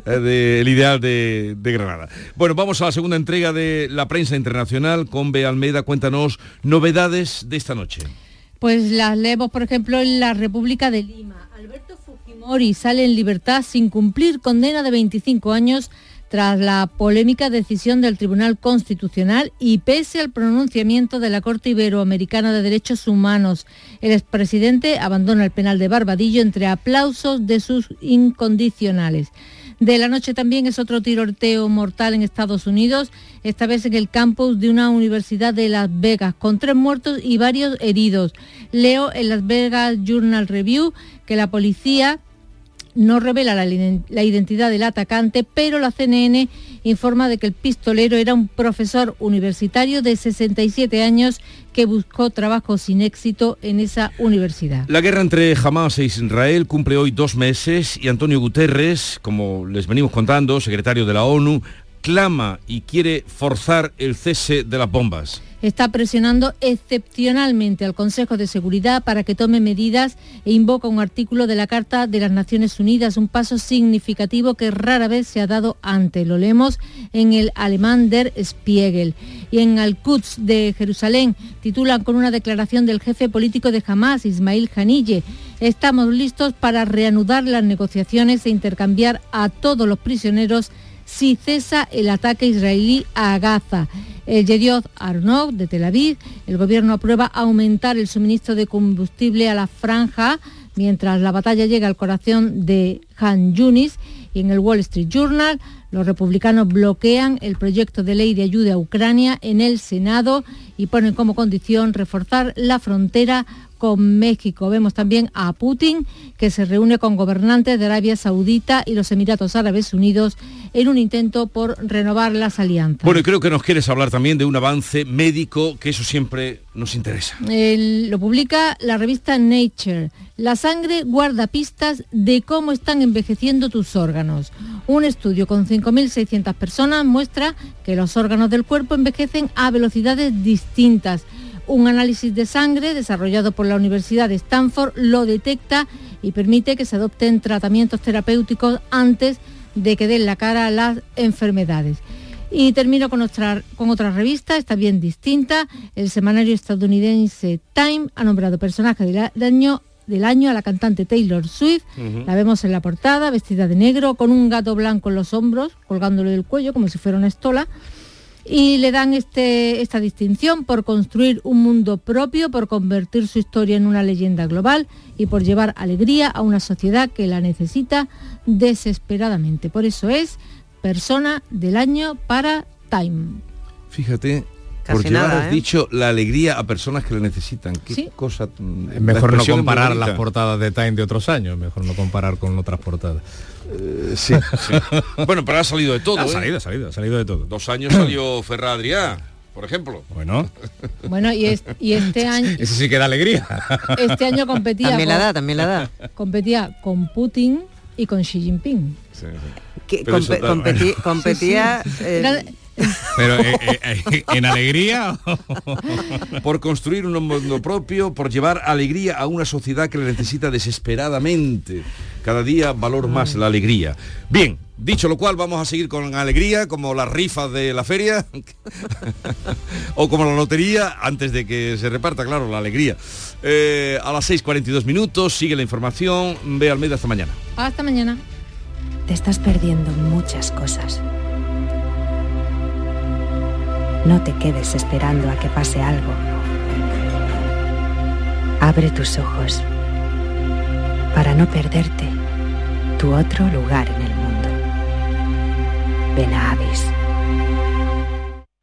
del ideal de, de Granada. Bueno, vamos a la segunda entrega de la prensa internacional con B. Almeida. Cuéntanos novedades de esta noche. Pues las leemos, por ejemplo, en la República de Lima. Alberto Fujimori sale en libertad sin cumplir condena de 25 años tras la polémica decisión del Tribunal Constitucional y pese al pronunciamiento de la Corte Iberoamericana de Derechos Humanos. El expresidente abandona el penal de Barbadillo entre aplausos de sus incondicionales. De la noche también es otro tiroteo mortal en Estados Unidos, esta vez en el campus de una universidad de Las Vegas, con tres muertos y varios heridos. Leo en Las Vegas Journal Review que la policía no revela la, la, identidad del atacante, pero la CNN informa de que el pistolero era un profesor universitario de 67 años que buscó trabajo sin éxito en esa universidad. La guerra entre Hamas e Israel cumple hoy dos meses y Antonio Guterres, como les venimos contando, secretario de la ONU, clama y quiere forzar el cese de las bombas está presionando excepcionalmente al Consejo de Seguridad para que tome medidas e invoca un artículo de la Carta de las Naciones Unidas, un paso significativo que rara vez se ha dado antes. Lo leemos en el alemán Der Spiegel. Y en Al-Quds de Jerusalén titulan con una declaración del jefe político de Hamas, Ismail Hanille. Estamos listos para reanudar las negociaciones e intercambiar a todos los prisioneros si cesa el ataque israelí a Gaza. El Yediot Arnaud de Tel Aviv, el gobierno aprueba aumentar el suministro de combustible a la franja mientras la batalla llega al corazón de Han Yunis y en el Wall Street Journal los republicanos bloquean el proyecto de ley de ayuda a Ucrania en el Senado y ponen como condición reforzar la frontera con México. Vemos también a Putin, que se reúne con gobernantes de Arabia Saudita y los Emiratos Árabes Unidos en un intento por renovar las alianzas. Bueno, y creo que nos quieres hablar también de un avance médico, que eso siempre nos interesa. lo publica la revista Nature. La sangre guarda pistas de cómo están envejeciendo tus órganos. Un estudio con 5.600 personas muestra que los órganos del cuerpo envejecen a velocidades distintas un análisis de sangre desarrollado por la Universidad de Stanford lo detecta y permite que se adopten tratamientos terapéuticos antes de que den la cara a las enfermedades. Y termino con otra, con otra revista, está bien distinta. El semanario estadounidense Time ha nombrado personaje del año, del año a la cantante Taylor Swift. La vemos en la portada, vestida de negro, con un gato blanco en los hombros, colgándole del cuello como si fuera una estola y le dan este, esta distinción por construir un mundo propio, por convertir su historia en una leyenda global y por llevar alegría a una sociedad que la necesita desesperadamente. Por eso es persona del año para Time. Fíjate, por llevar, has ¿eh? dicho, la alegría a personas que la necesitan. Qué cosa. Es mejor no comparar las portadas de Time de otros años, mejor no comparar con otras portadas. Eh, sí, [laughs] bueno, pero ha salido de todo. Ha ¿eh? salido, ha salido, ha salido de todo. Dos años salió [clears throat] Ferra Adrià, por ejemplo. Bueno. Bueno, y, este [laughs] año. Ese sí que da alegría. [laughs] Este año competía. También la da, también la da. Competía con Putin y con Xi Jinping. competía. Pero eh, eh, eh, [laughs] en alegría. [laughs] por construir un mundo propio, por llevar alegría a una sociedad que le necesita desesperadamente. Cada día valor más la alegría. Bien, Dicho lo cual, vamos a seguir con alegría, como las rifas de la feria, [laughs] o como la lotería, antes de que se reparta, claro, la alegría. a las 6.42 minutos, sigue la información. Ve al medio hasta mañana. Hasta mañana. Te estás perdiendo muchas cosas. No te quedes esperando a que pase algo. Abre tus ojos para no perderte tu otro lugar en el mundo. Ven a Avis.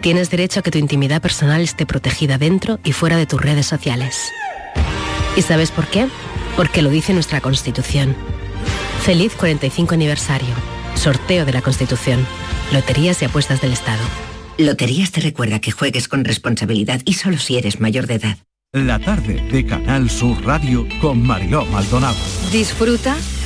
Tienes derecho a que tu intimidad personal esté protegida dentro y fuera de tus redes sociales. ¿Y sabes por qué? Porque lo dice nuestra Constitución. Feliz 45 aniversario. Sorteo de la Constitución. Loterías y apuestas del Estado. Loterías te recuerda que juegues con responsabilidad y solo si eres mayor de edad. La tarde de Canal Sur Radio con Mariló Maldonado. Disfruta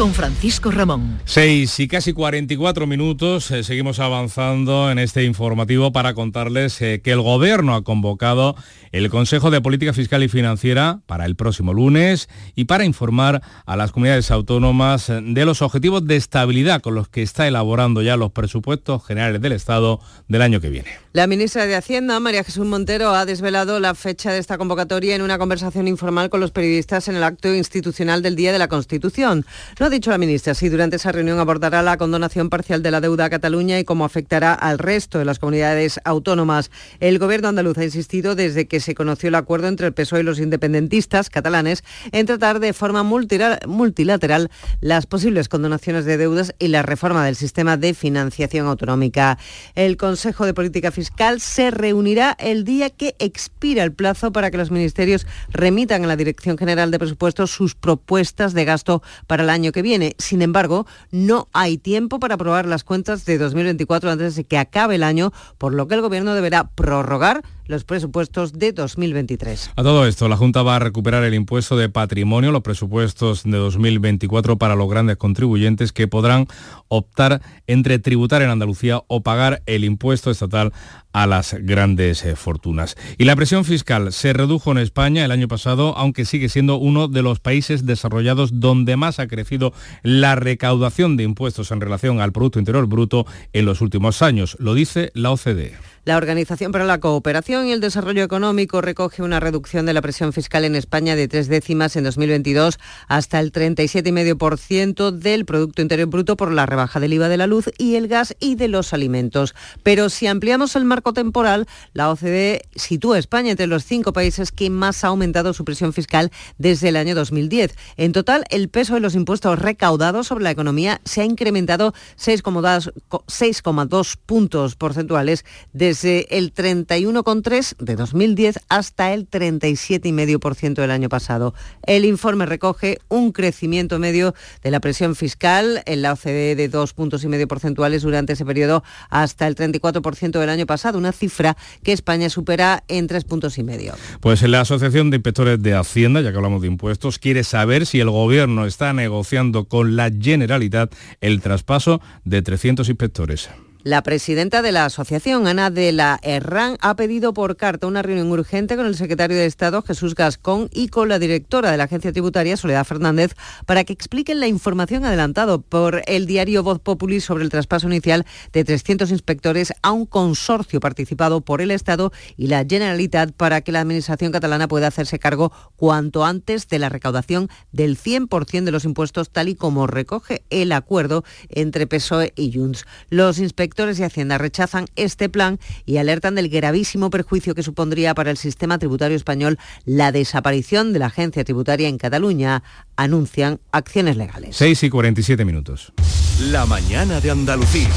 con Francisco Ramón. 6 y casi 44 minutos, eh, seguimos avanzando en este informativo para contarles eh, que el Gobierno ha convocado el Consejo de Política Fiscal y Financiera para el próximo lunes y para informar a las comunidades autónomas de los objetivos de estabilidad con los que está elaborando ya los presupuestos generales del Estado del año que viene. La ministra de Hacienda, María Jesús Montero, ha desvelado la fecha de esta convocatoria en una conversación informal con los periodistas en el acto institucional del Día de la Constitución. Lo dicho la ministra, si durante esa reunión abordará la condonación parcial de la deuda a Cataluña y cómo afectará al resto de las comunidades autónomas. El gobierno andaluz ha insistido desde que se conoció el acuerdo entre el PSOE y los independentistas catalanes en tratar de forma multilateral las posibles condonaciones de deudas y la reforma del sistema de financiación autonómica. El Consejo de Política Fiscal se reunirá el día que expira el plazo para que los ministerios remitan a la Dirección General de Presupuestos sus propuestas de gasto para el año que viene. Sin embargo, no hay tiempo para aprobar las cuentas de 2024 antes de que acabe el año, por lo que el Gobierno deberá prorrogar los presupuestos de 2023. A todo esto, la Junta va a recuperar el impuesto de patrimonio, los presupuestos de 2024 para los grandes contribuyentes que podrán optar entre tributar en Andalucía o pagar el impuesto estatal a las grandes eh, fortunas. Y la presión fiscal se redujo en España el año pasado, aunque sigue siendo uno de los países desarrollados donde más ha crecido la recaudación de impuestos en relación al Producto Interior Bruto en los últimos años. Lo dice la OCDE. La Organización para la Cooperación y el Desarrollo Económico recoge una reducción de la presión fiscal en España de tres décimas en 2022 hasta el 37,5% del Producto Interior Bruto por la rebaja del IVA de la luz y el gas y de los alimentos. Pero si ampliamos el marco temporal, la OCDE sitúa a España entre los cinco países que más ha aumentado su presión fiscal desde el año 2010. En total, el peso de los impuestos recaudados sobre la economía se ha incrementado 6,2 puntos porcentuales de desde el 31,3 de 2010 hasta el 37,5% del año pasado. El informe recoge un crecimiento medio de la presión fiscal en la OCDE de dos puntos y medio porcentuales durante ese periodo hasta el 34% del año pasado, una cifra que España supera en tres puntos y medio. Pues la Asociación de Inspectores de Hacienda, ya que hablamos de impuestos, quiere saber si el Gobierno está negociando con la Generalitat el traspaso de 300 inspectores. La presidenta de la asociación, Ana de la Herrán, ha pedido por carta una reunión urgente con el secretario de Estado, Jesús Gascón, y con la directora de la agencia tributaria, Soledad Fernández, para que expliquen la información adelantado por el diario Voz Populi sobre el traspaso inicial de 300 inspectores a un consorcio participado por el Estado y la Generalitat para que la Administración catalana pueda hacerse cargo cuanto antes de la recaudación del 100% de los impuestos, tal y como recoge el acuerdo entre PSOE y Junts. Los inspectores inspectores de Hacienda rechazan este plan y alertan del gravísimo perjuicio que supondría para el sistema tributario español la desaparición de la agencia tributaria en Cataluña. Anuncian acciones legales. 6 y 47 minutos. La mañana de Andalucía.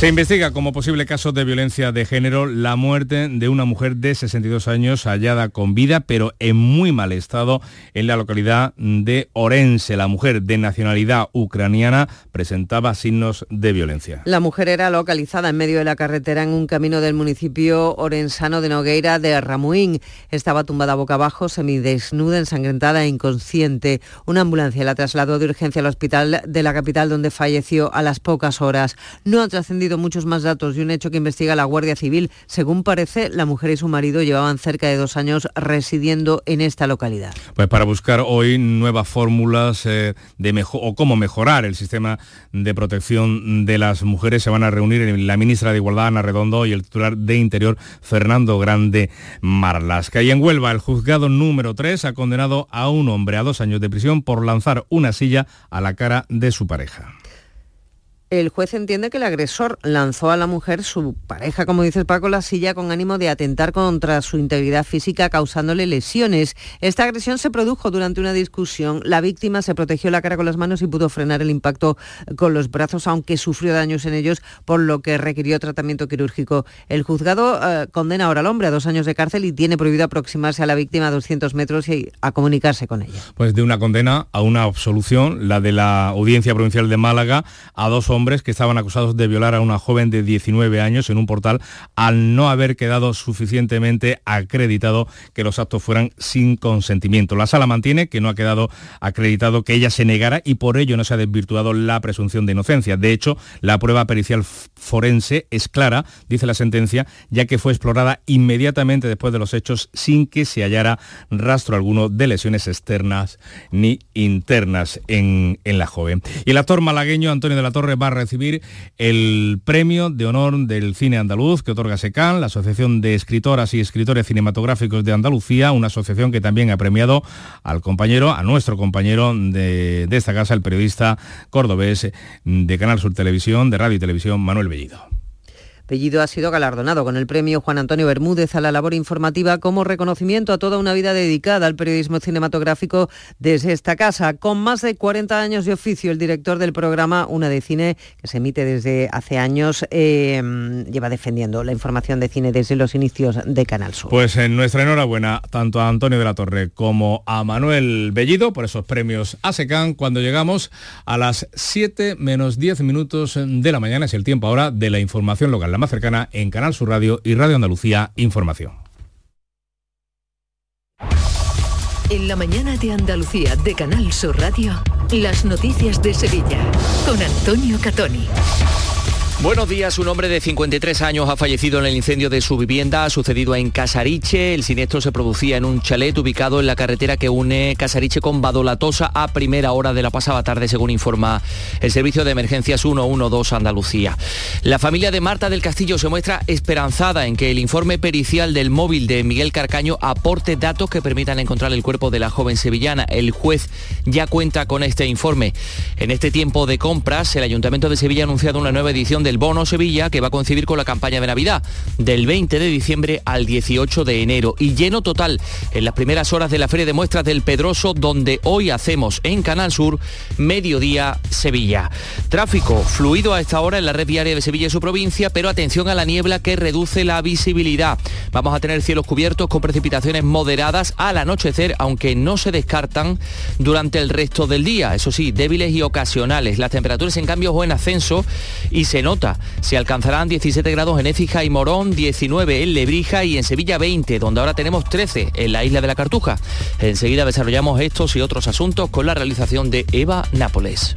Se investiga como posible caso de violencia de género la muerte de una mujer de 62 años hallada con vida pero en muy mal estado en la localidad de Orense. La mujer de nacionalidad ucraniana presentaba signos de violencia. La mujer era localizada en medio de la carretera en un camino del municipio orensano de Nogueira de Ramuín. Estaba tumbada boca abajo, semidesnuda, ensangrentada e inconsciente. Una ambulancia la trasladó de urgencia al hospital de la capital donde falleció a las pocas horas. No ha trascendido muchos más datos de un hecho que investiga la Guardia Civil. Según parece, la mujer y su marido llevaban cerca de dos años residiendo en esta localidad. Pues para buscar hoy nuevas fórmulas eh, de mejor o cómo mejorar el sistema de protección de las mujeres se van a reunir la ministra de Igualdad Ana Redondo y el titular de Interior Fernando Grande Marlasca. Y en Huelva el juzgado número 3 ha condenado a un hombre a dos años de prisión por lanzar una silla a la cara de su pareja. El juez entiende que el agresor lanzó a la mujer, su pareja, como dice Paco, la silla con ánimo de atentar contra su integridad física causándole lesiones. Esta agresión se produjo durante una discusión. La víctima se protegió la cara con las manos y pudo frenar el impacto con los brazos, aunque sufrió daños en ellos, por lo que requirió tratamiento quirúrgico. El juzgado eh, condena ahora al hombre a dos años de cárcel y tiene prohibido aproximarse a la víctima a 200 metros y a comunicarse con ella. Pues de una condena a una absolución, la de la Audiencia Provincial de Málaga, a dos hombres hombres que estaban acusados de violar a una joven de 19 años en un portal al no haber quedado suficientemente acreditado que los actos fueran sin consentimiento. La sala mantiene que no ha quedado acreditado que ella se negara y por ello no se ha desvirtuado la presunción de inocencia. De hecho, la prueba pericial forense es clara, dice la sentencia, ya que fue explorada inmediatamente después de los hechos sin que se hallara rastro alguno de lesiones externas ni internas en, en la joven. Y el actor malagueño Antonio de la Torre va a recibir el premio de honor del cine andaluz que otorga SECAN, la Asociación de Escritoras y Escritores Cinematográficos de Andalucía, una asociación que también ha premiado al compañero, a nuestro compañero de, esta casa, el periodista cordobés de Canal Sur Televisión, de Radio y Televisión, Manuel Bellido. Pellido ha sido galardonado con el premio Juan Antonio Bermúdez a la labor informativa como reconocimiento a toda una vida dedicada al periodismo cinematográfico desde esta casa. Con más de 40 años de oficio, el director del programa Una de Cine, que se emite desde hace años, eh, lleva defendiendo la información de cine desde los inicios de Canal Sur. Pues en nuestra enhorabuena tanto a Antonio de la Torre como a Manuel Bellido por esos premios ASECAN cuando llegamos a las 7 menos 10 minutos de la mañana. Es el tiempo ahora de la información local más cercana en Canal Sur Radio y Radio Andalucía Información. En la mañana de Andalucía de Canal Sur Radio, las noticias de Sevilla con Antonio Catoni. Buenos días, un hombre de 53 años ha fallecido en el incendio de su vivienda, ha sucedido en Casariche, el siniestro se producía en un chalet ubicado en la carretera que une Casariche con Badolatosa a primera hora de la pasada tarde, según informa el Servicio de Emergencias 112 Andalucía. La familia de Marta del Castillo se muestra esperanzada en que el informe pericial del móvil de Miguel Carcaño aporte datos que permitan encontrar el cuerpo de la joven sevillana. El juez ya cuenta con este informe. En este tiempo de compras, el Ayuntamiento de Sevilla ha anunciado una nueva edición de el Bono Sevilla que va a coincidir con la campaña de Navidad del 20 de diciembre al 18 de enero y lleno total en las primeras horas de la Feria de Muestras del Pedroso donde hoy hacemos en Canal Sur Mediodía Sevilla. Tráfico fluido a esta hora en la red viaria de Sevilla y su provincia, pero atención a la niebla que reduce la visibilidad. Vamos a tener cielos cubiertos con precipitaciones moderadas al anochecer, aunque no se descartan durante el resto del día. Eso sí, débiles y ocasionales. Las temperaturas en cambio o en ascenso y se nota se alcanzarán 17 grados en Écija y Morón, 19 en Lebrija y en Sevilla 20, donde ahora tenemos 13 en la isla de la Cartuja. Enseguida desarrollamos estos y otros asuntos con la realización de Eva Nápoles.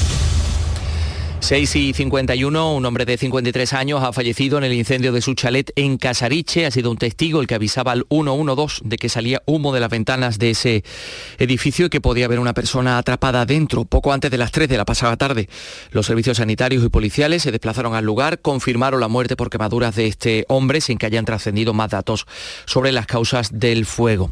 6 y 51, un hombre de 53 años ha fallecido en el incendio de su chalet en Casariche. Ha sido un testigo el que avisaba al 112 de que salía humo de las ventanas de ese edificio y que podía haber una persona atrapada dentro. Poco antes de las 3 de la pasada tarde, los servicios sanitarios y policiales se desplazaron al lugar, confirmaron la muerte por quemaduras de este hombre sin que hayan trascendido más datos sobre las causas del fuego.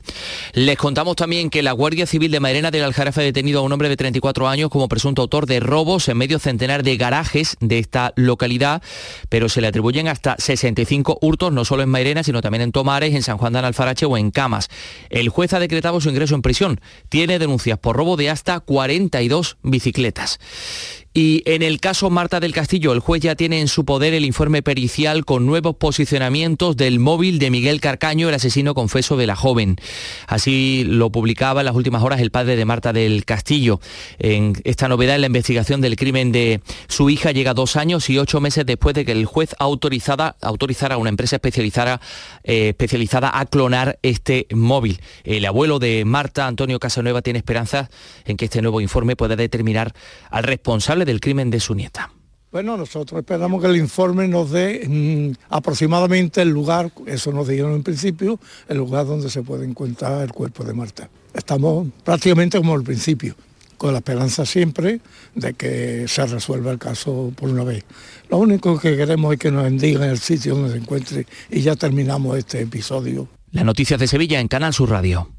Les contamos también que la Guardia Civil de Mairena del Aljarafe ha detenido a un hombre de 34 años como presunto autor de robos en medio centenar de garajes de esta localidad, pero se le atribuyen hasta 65 hurtos, no solo en Mairena, sino también en Tomares, en San Juan de Alfarache o en Camas. El juez ha decretado su ingreso en prisión. Tiene denuncias por robo de hasta 42 bicicletas. Y en el caso Marta del Castillo, el juez ya tiene en su poder el informe pericial con nuevos posicionamientos del móvil de Miguel Carcaño, el asesino confeso de la joven. Así lo publicaba en las últimas horas el padre de Marta del Castillo. En esta novedad en la investigación del crimen de su hija llega dos años y ocho meses después de que el juez autorizada, autorizara a una empresa especializada, eh, especializada a clonar este móvil. El abuelo de Marta, Antonio Casanueva, tiene esperanzas en que este nuevo informe pueda determinar al responsable del crimen de su nieta. Bueno, nosotros esperamos que el informe nos dé mm, aproximadamente el lugar, eso nos dijeron en principio, el lugar donde se puede encontrar el cuerpo de Marta. Estamos prácticamente como al principio, con la esperanza siempre de que se resuelva el caso por una vez. Lo único que queremos es que nos indiquen el sitio donde se encuentre y ya terminamos este episodio. Las noticias de Sevilla en Canal Sur Radio.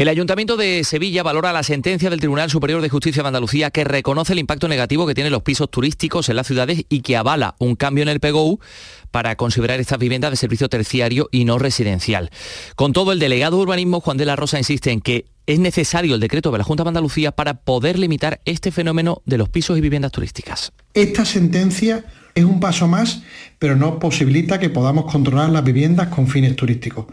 El Ayuntamiento de Sevilla valora la sentencia del Tribunal Superior de Justicia de Andalucía que reconoce el impacto negativo que tienen los pisos turísticos en las ciudades y que avala un cambio en el PGU para considerar estas viviendas de servicio terciario y no residencial. Con todo, el delegado de urbanismo Juan de la Rosa insiste en que es necesario el decreto de la Junta de Andalucía para poder limitar este fenómeno de los pisos y viviendas turísticas. Esta sentencia es un paso más, pero no posibilita que podamos controlar las viviendas con fines turísticos.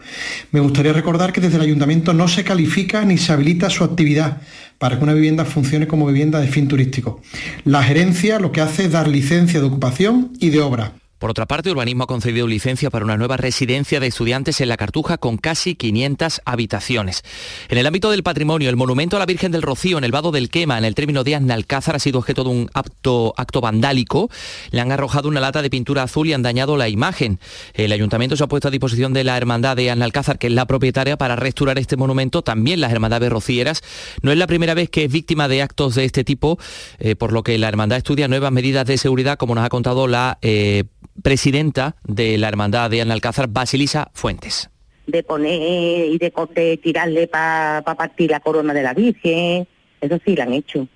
Me gustaría recordar que desde el ayuntamiento no se califica ni se habilita su actividad para que una vivienda funcione como vivienda de fin turístico. La gerencia lo que hace es dar licencia de ocupación y de obra. Por otra parte, Urbanismo ha concedido licencia para una nueva residencia de estudiantes en La Cartuja con casi 500 habitaciones. En el ámbito del patrimonio, el monumento a la Virgen del Rocío en el Vado del Quema, en el término de Aznalcázar, ha sido objeto de un acto, acto vandálico. Le han arrojado una lata de pintura azul y han dañado la imagen. El ayuntamiento se ha puesto a disposición de la Hermandad de Aznalcázar, que es la propietaria, para restaurar este monumento. También las Hermandades Rocieras. No es la primera vez que es víctima de actos de este tipo, eh, por lo que la Hermandad estudia nuevas medidas de seguridad, como nos ha contado la... Eh, presidenta de la Hermandad de Analcázar, Basilisa Fuentes. De poner y de, tirarle para partir la corona de la Virgen, eso sí lo han hecho.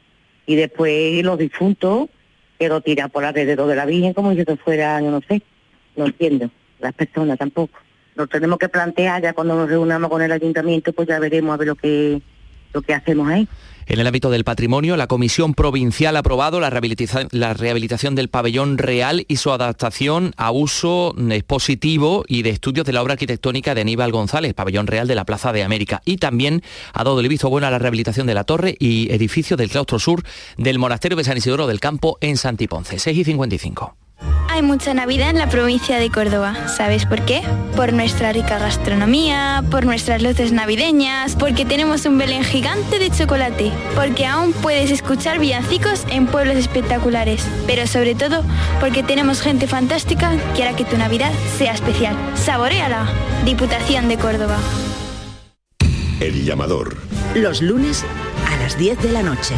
Y después los difuntos, que lo tiran por alrededor de la Virgen como si esto fuera, yo no sé, no entiendo, las personas tampoco. Nos tenemos que plantear ya cuando nos reunamos con el ayuntamiento, pues ya veremos a ver lo que, lo que hacemos ahí. En el ámbito del patrimonio, la Comisión Provincial ha aprobado la rehabilitación, del pabellón real y su adaptación a uso expositivo y de estudios de la obra arquitectónica de Aníbal González, pabellón real de la Plaza de América. Y también ha dado el visto bueno a la rehabilitación de la torre y edificio del claustro sur del Monasterio de San Isidoro del Campo en Santiponce. 6 y 55. Hay mucha Navidad en la provincia de Córdoba. ¿Sabes por qué? Por nuestra rica gastronomía, por nuestras luces navideñas, porque tenemos un Belén gigante de chocolate, porque aún puedes escuchar villancicos en pueblos espectaculares, pero sobre todo porque tenemos gente fantástica que hará que tu Navidad sea especial. Saboreala. Diputación de Córdoba. El llamador. Los lunes a las 10 de la noche.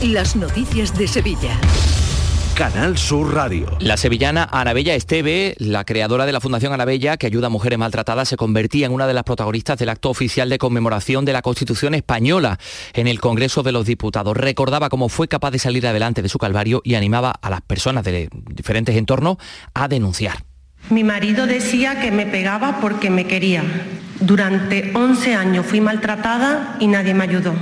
Las noticias de Sevilla. Canal Sur Radio. La sevillana Anabella Esteve, la creadora de la Fundación Anabella, que ayuda a mujeres maltratadas, se convertía en una de las protagonistas del acto oficial de conmemoración de la Constitución española en el Congreso de los Diputados. Recordaba cómo fue capaz de salir adelante de su calvario y animaba a las personas de diferentes entornos a denunciar. Mi marido decía que me pegaba porque me quería. Durante 11 años fui maltratada y nadie me ayudó.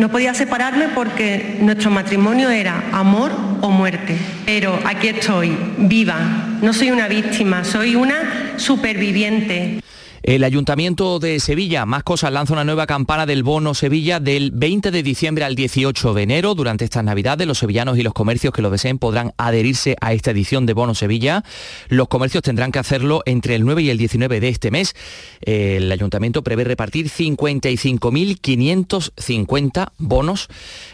No podía separarme porque nuestro matrimonio era amor o muerte. Pero aquí estoy, viva. No soy una víctima, soy una superviviente. El Ayuntamiento de Sevilla, más cosas, lanza una nueva campana del Bono Sevilla del 20 de diciembre al 18 de enero. Durante estas Navidades, los sevillanos y los comercios que lo deseen podrán adherirse a esta edición de Bono Sevilla. Los comercios tendrán que hacerlo entre el 9 y el 19 de este mes. El Ayuntamiento prevé repartir 55.550 bonos,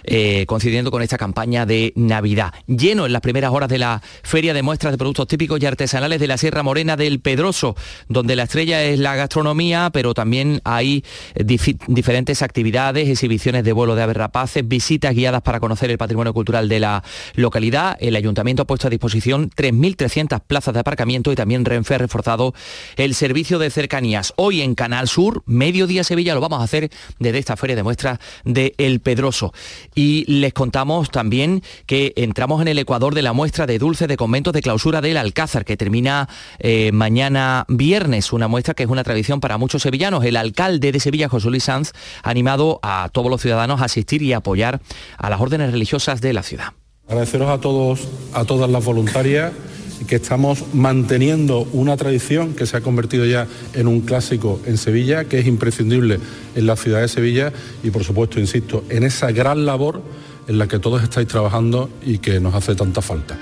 eh, coincidiendo con esta campaña de Navidad. Lleno en las primeras horas de la Feria de Muestras de Productos Típicos y Artesanales de la Sierra Morena del Pedroso, donde la estrella es la gastronomía, pero también hay diferentes actividades, exhibiciones de vuelo de aves rapaces, visitas guiadas para conocer el patrimonio cultural de la localidad. El ayuntamiento ha puesto a disposición 3.300 plazas de aparcamiento y también Renfe ha reforzado el servicio de cercanías. Hoy en Canal Sur, Mediodía Sevilla, lo vamos a hacer desde esta feria de muestras de El Pedroso. Y les contamos también que entramos en el Ecuador de la muestra de dulces de conventos de clausura del Alcázar, que termina eh, mañana viernes, una muestra que es una tradición para muchos sevillanos. El alcalde de Sevilla, José Luis Sanz, ha animado a todos los ciudadanos a asistir y apoyar a las órdenes religiosas de la ciudad. Agradeceros a todos, a todas las voluntarias que estamos manteniendo una tradición que se ha convertido ya en un clásico en Sevilla, que es imprescindible en la ciudad de Sevilla y por supuesto, insisto, en esa gran labor en la que todos estáis trabajando y que nos hace tanta falta.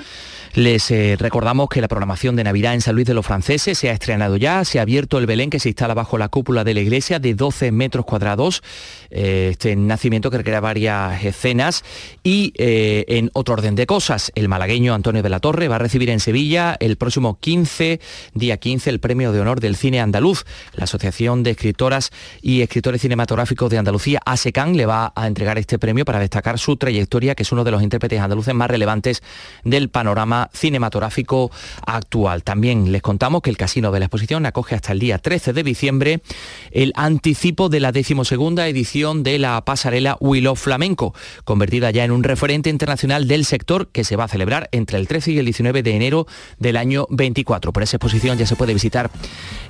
Les eh, recordamos que la programación de Navidad en San Luis de los Franceses se ha estrenado ya, se ha abierto el Belén que se instala bajo la cúpula de la iglesia de 12 metros cuadrados, eh, este nacimiento que recrea varias escenas y eh, en otro orden de cosas, el malagueño Antonio de la Torre va a recibir en Sevilla el próximo 15, día 15, el premio de honor del cine andaluz. La Asociación de Escritoras y Escritores Cinematográficos de Andalucía, ASECAN, le va a entregar este premio para destacar su trayectoria, que es uno de los intérpretes andaluces más relevantes del panorama cinematográfico actual. También les contamos que el Casino de la Exposición acoge hasta el día 13 de diciembre el anticipo de la decimosegunda edición de la pasarela Willow Flamenco, convertida ya en un referente internacional del sector que se va a celebrar entre el 13 y el 19 de enero del año 24. Por esa exposición ya se puede visitar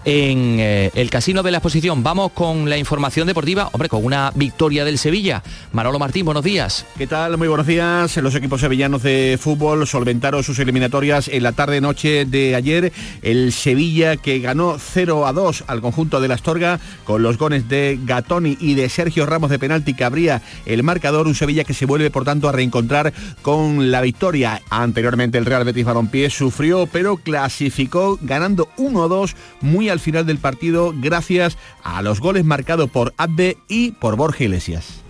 en eh, el Casino de la Exposición. Vamos con la información deportiva, hombre, con una victoria del Sevilla. Manolo Martín, buenos días. ¿Qué tal? Muy buenos días. Los equipos sevillanos de fútbol solventaron sus eliminatorias en la tarde-noche de ayer. El Sevilla que ganó 0 a 2 al conjunto de la Astorga con los goles de Gatoni y de Sergio Ramos de penalti que abría el marcador. Un Sevilla que se vuelve por tanto a reencontrar con la victoria. Anteriormente el Real Betis Balompié sufrió pero clasificó ganando 1-2 muy al final del partido gracias a los goles marcados por Abbe y por Borja Iglesias.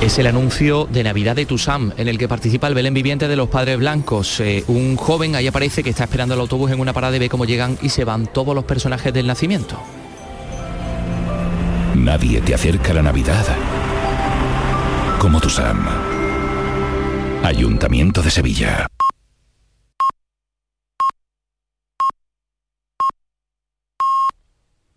Es el anuncio de Navidad de Tusam, en el que participa el Belén Viviente de los Padres Blancos. Eh, un joven ahí aparece que está esperando el autobús en una parada y ve cómo llegan y se van todos los personajes del nacimiento. Nadie te acerca a la Navidad como Tusam. Ayuntamiento de Sevilla.